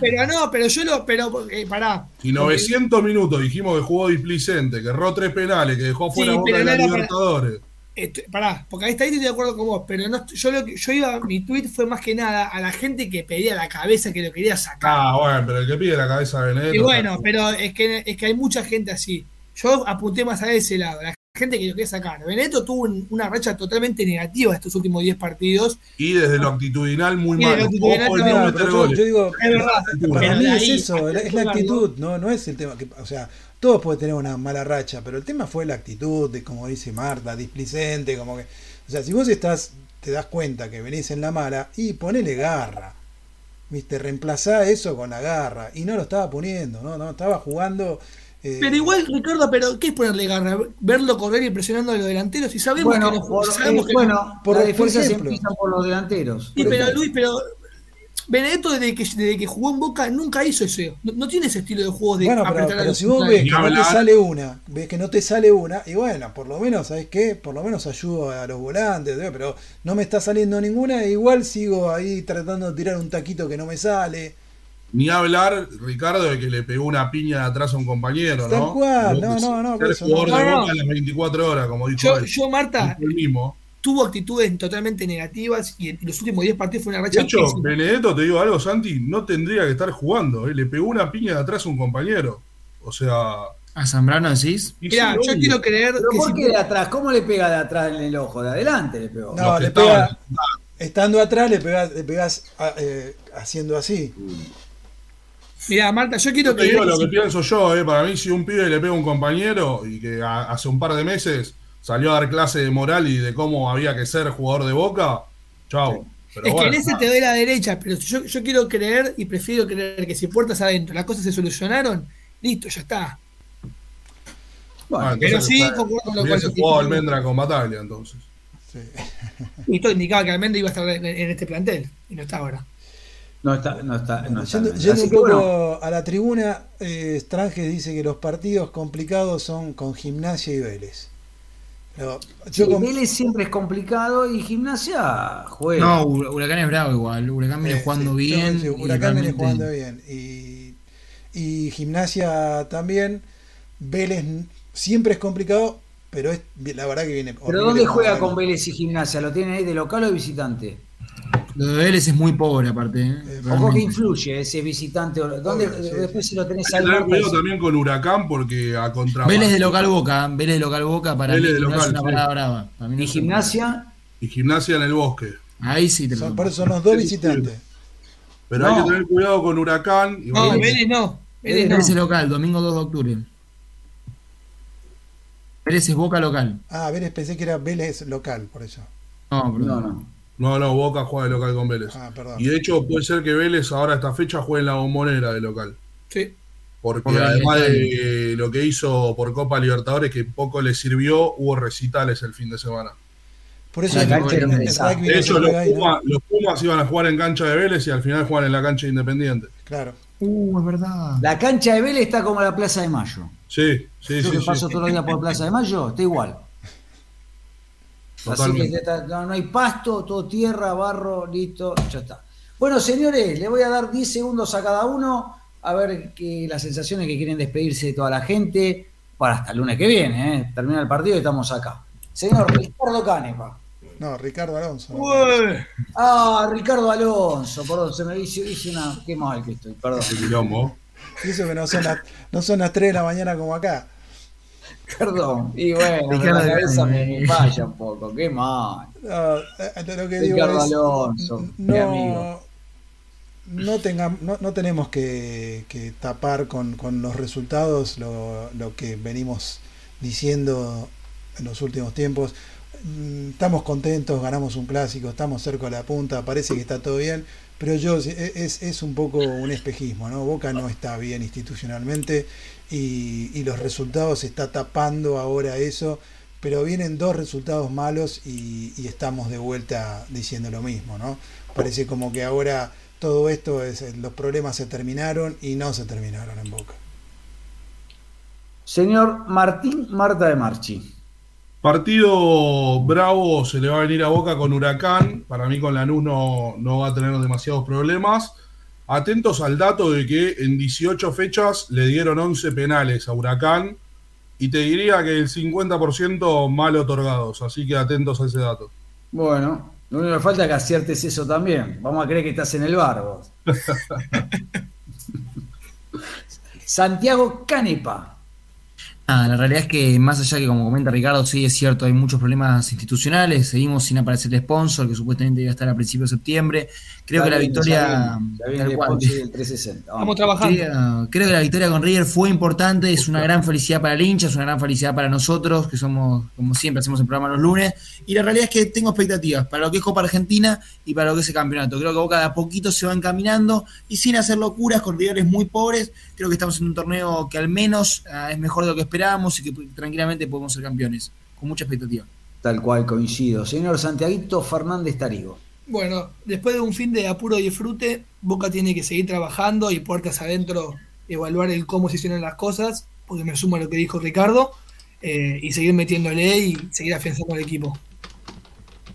Pero no, pero yo lo. Pero, eh, pará. Y 900 minutos dijimos que jugó displicente, que erró tres penales, que dejó fuera Sí, Boca de la Libertadores. Esto- pará, porque ahí está ahí estoy de acuerdo con vos, pero no, yo lo que yo iba, mi tweet fue más que nada a la gente que pedía la cabeza que lo quería sacar. Ah, bueno, pero el que pide la cabeza de Benedetto. y bueno, pero es que es que hay mucha gente así. Yo apunté más a ese lado, la gente que lo quería sacar. Benedetto tuvo un- una racha totalmente negativa estos últimos 10 partidos. Y desde lo actitudinal muy pero yo, digo, Es verdad. para mí es eso, a es la actitud, no, no es el tema. Que, o sea, todos pueden tener una mala racha, pero el tema fue la actitud, de como dice Marta, displicente, como que. O sea, si vos estás, te das cuenta que venís en la mala, y ponele garra. Viste, reemplazá eso con la garra. Y no lo estaba poniendo, no, no, estaba jugando. Eh, Pero igual, Ricardo, pero ¿qué es ponerle garra? Verlo correr y presionando a los delanteros y sabemos Bueno, que no por- sabemos eh, que bueno, por- la defensa se empieza por los delanteros. Sí, pero ejemplo. Luis, pero Benedetto desde que, desde que jugó en Boca nunca hizo eso. No, no tiene ese estilo de juego de Bueno, pero, apretar a pero los si vos ves que no te sale una, ves que no te sale una, y bueno, por lo menos, ¿sabes qué? Por lo menos ayudo a los volantes, ¿eh? pero no me está saliendo ninguna, e igual sigo ahí tratando de tirar un taquito que no me sale. Ni hablar, Ricardo, de que le pegó una piña de atrás a un compañero, Tal ¿no? cual, no, no, no, por eso jugador no. de. Boca a las 24 horas, como dijo Yo, él. yo, Marta, el mismo. tuvo actitudes totalmente negativas y en los últimos 10 partidos fue una De racha hecho, pésima. Benedetto, te digo algo, Santi, no tendría que estar jugando. ¿eh? Le pegó una piña de atrás a un compañero. O sea. ¿A Zambrano decís? sí, yo obvio. quiero creer ¿Pero que por si- qué de atrás? ¿Cómo le pega de atrás en el ojo? De adelante le pegó. No, le estaban- pega, estando atrás le pegas, le pegas ah, eh, haciendo así. Mirá, Marta, yo quiero Yo te digo creer lo que que pienso yo, eh. para mí si un pibe le pega a un compañero y que a- hace un par de meses salió a dar clase de moral y de cómo había que ser jugador de Boca, chau. Pero es que en ese te doy la derecha, pero yo, yo quiero creer y prefiero creer que si puertas adentro las cosas se solucionaron, listo, ya está. Bueno, ah, pero sí, concuerdo con lo cual- Almendra con Batalla entonces. Sí. Y todo indicaba que Almendra iba a estar en, en este plantel y no está ahora. No está, no está, no está. Yendo, Así yendo un que, poco bueno, a la tribuna, eh, Strange dice que los partidos complicados son con Gimnasia y Vélez. Pero Sí, yo con- Vélez siempre es complicado y gimnasia juega. No, Hur- Huracán es bravo igual. Huracán viene Eh, jugando sí, bien. Huracán viene jugando bien. Y, y Gimnasia también. Vélez siempre es complicado, pero es la verdad que viene. ¿Pero dónde juega con Vélez y gimnasia? ¿Lo tienen ahí de local o de visitante? Lo de Vélez es muy pobre aparte. ¿eh? Eh, ¿O Realmente. qué influye ese visitante? ¿Dónde, sí, después si lo tenés Hay ahí. que tener Marta, cuidado también con Huracán porque a contra Vélez de local boca. Vélez de local boca para Vélez mí de local, es una sí. parada brava. Para mí no ¿Y gimnasia? y gimnasia en el bosque. Ahí sí te lo Son- tomo. por eso son los dos visitantes. Pero No. hay que tener cuidado con Huracán. Y No, Vélez no. Vélez no. Vélez es local, domingo 2 de octubre. Vélez es boca local. Ah, Vélez pensé que era Vélez local, por eso. No. No, no. No, no, Boca juega de local con Vélez. Ah, perdón. Y de hecho puede ser que Vélez ahora a esta fecha juegue en la bombonera de local. Sí. Porque además de lo que hizo por Copa Libertadores, que poco le sirvió, hubo recitales el fin de semana. Por eso el, el- el De hecho, los ahí, ¿no? Pumas, los Pumas iban a jugar en cancha de Vélez y al final juegan en la cancha de Independiente. Claro. Uh, es verdad. La cancha de Vélez está como la Plaza de Mayo. Sí, sí, Yo sí. que sí. paso todos los días por Plaza de Mayo, está igual. Así que está- no, no hay pasto, todo tierra, barro, listo, ya está. Bueno, señores, le voy a dar 10 segundos a cada uno a ver que, las sensaciones que quieren despedirse de toda la gente para hasta el lunes que viene. ¿eh? Termina el partido y estamos acá. Señor Ricardo Canepa. No, Ricardo Alonso. Ah, Ricardo Alonso, perdón, se me hizo, hice una. Qué mal que estoy, perdón. Qué quilombo. Y eso que no son, las, no son las 3 de la mañana como acá. Perdón. Y bueno, la cabeza me, me falla un poco, qué mal. No, eh, lo que digo Ricardo es, Alonso, mi amigo. no, no, no tenemos que, que tapar con, con los resultados lo, lo que venimos diciendo en los últimos tiempos. Mm, Estamos contentos, ganamos un clásico, estamos cerca de la punta, parece que está todo bien, pero yo e, es, es un poco un espejismo, ¿no? Boca no está bien institucionalmente y, y los resultados está tapando ahora eso, pero vienen dos resultados malos y, y estamos de vuelta diciendo lo mismo, ¿no? Parece como que ahora todo esto es los problemas se terminaron y no se terminaron en Boca. Señor Martín Marta de Marchi. Partido bravo se le va a venir a Boca con Huracán. Para mí con Lanús no, no va a tener demasiados problemas. Atentos al dato de que en 18 fechas le dieron 11 penales a Huracán. Y te diría que el 50% mal otorgados. Así que atentos a ese dato. Bueno, lo único que falta es que aciertes eso también. Vamos a creer que estás en el bar vos. [laughs] Santiago Canepa. Nada, la realidad es que más allá que como comenta Ricardo, sí es cierto, hay muchos problemas institucionales, seguimos sin aparecer el sponsor, que supuestamente iba a estar a principios de septiembre. Creo que la victoria... tal cual. del 360. Estamos trabajando. Creo, creo que la victoria con River fue importante, es una gran felicidad para el hincha, es una gran felicidad para nosotros, que somos, como siempre, hacemos el programa los lunes. Y la realidad es que tengo expectativas para lo que es Copa Argentina y para lo que es el campeonato. Creo que Boca de a poquito se va encaminando y sin hacer locuras con rivales muy pobres. Creo que estamos en un torneo que al menos ah, es mejor de lo que esperábamos y que tranquilamente podemos ser campeones, con mucha expectativa. Tal cual, coincido. Señor Santiaguito Fernández Tarigo. Bueno, después de un fin de apuro disfrute, Boca tiene que seguir trabajando y puertas adentro evaluar el cómo se hicieron las cosas, porque me sumo a lo que dijo Ricardo, eh, y seguir metiéndole y seguir afianzando el equipo.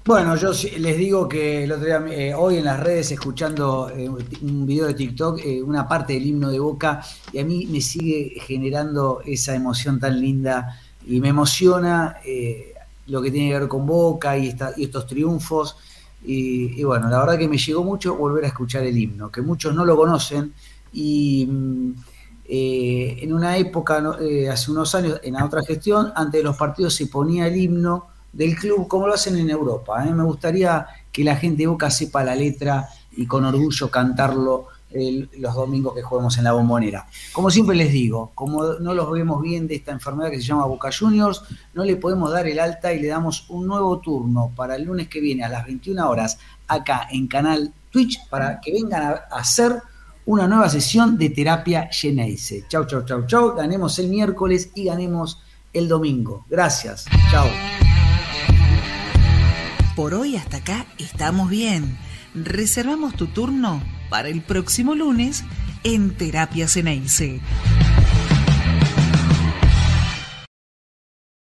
Bueno, yo les digo que el otro día, eh, hoy en las redes, escuchando eh, un video de TikTok, eh, una parte del himno de Boca, y a mí me sigue generando esa emoción tan linda y me emociona lo que tiene que ver con Boca y, esta- y estos triunfos. Y, y bueno, la verdad que me llegó mucho volver a escuchar el himno, que muchos no lo conocen y mm, en una época, hace unos años, en la otra gestión, antes de los partidos se ponía el himno del club, como lo hacen en Europa. ¿eh? Me gustaría que la gente de Boca sepa la letra y con orgullo cantarlo los domingos que juguemos en la bombonera. Como siempre les digo, como no los vemos bien de esta enfermedad que se llama Boca Juniors, no le podemos dar el alta y le damos un nuevo turno para el lunes que viene a las 21 horas acá en canal Twitch para que vengan a a hacer una nueva sesión de terapia Geneise. Chau, chau, chau, chau. Ganemos el miércoles y ganemos el domingo. Gracias. Chau. Por hoy hasta acá estamos bien. Reservamos tu turno para el próximo lunes en Terapia Ceneice.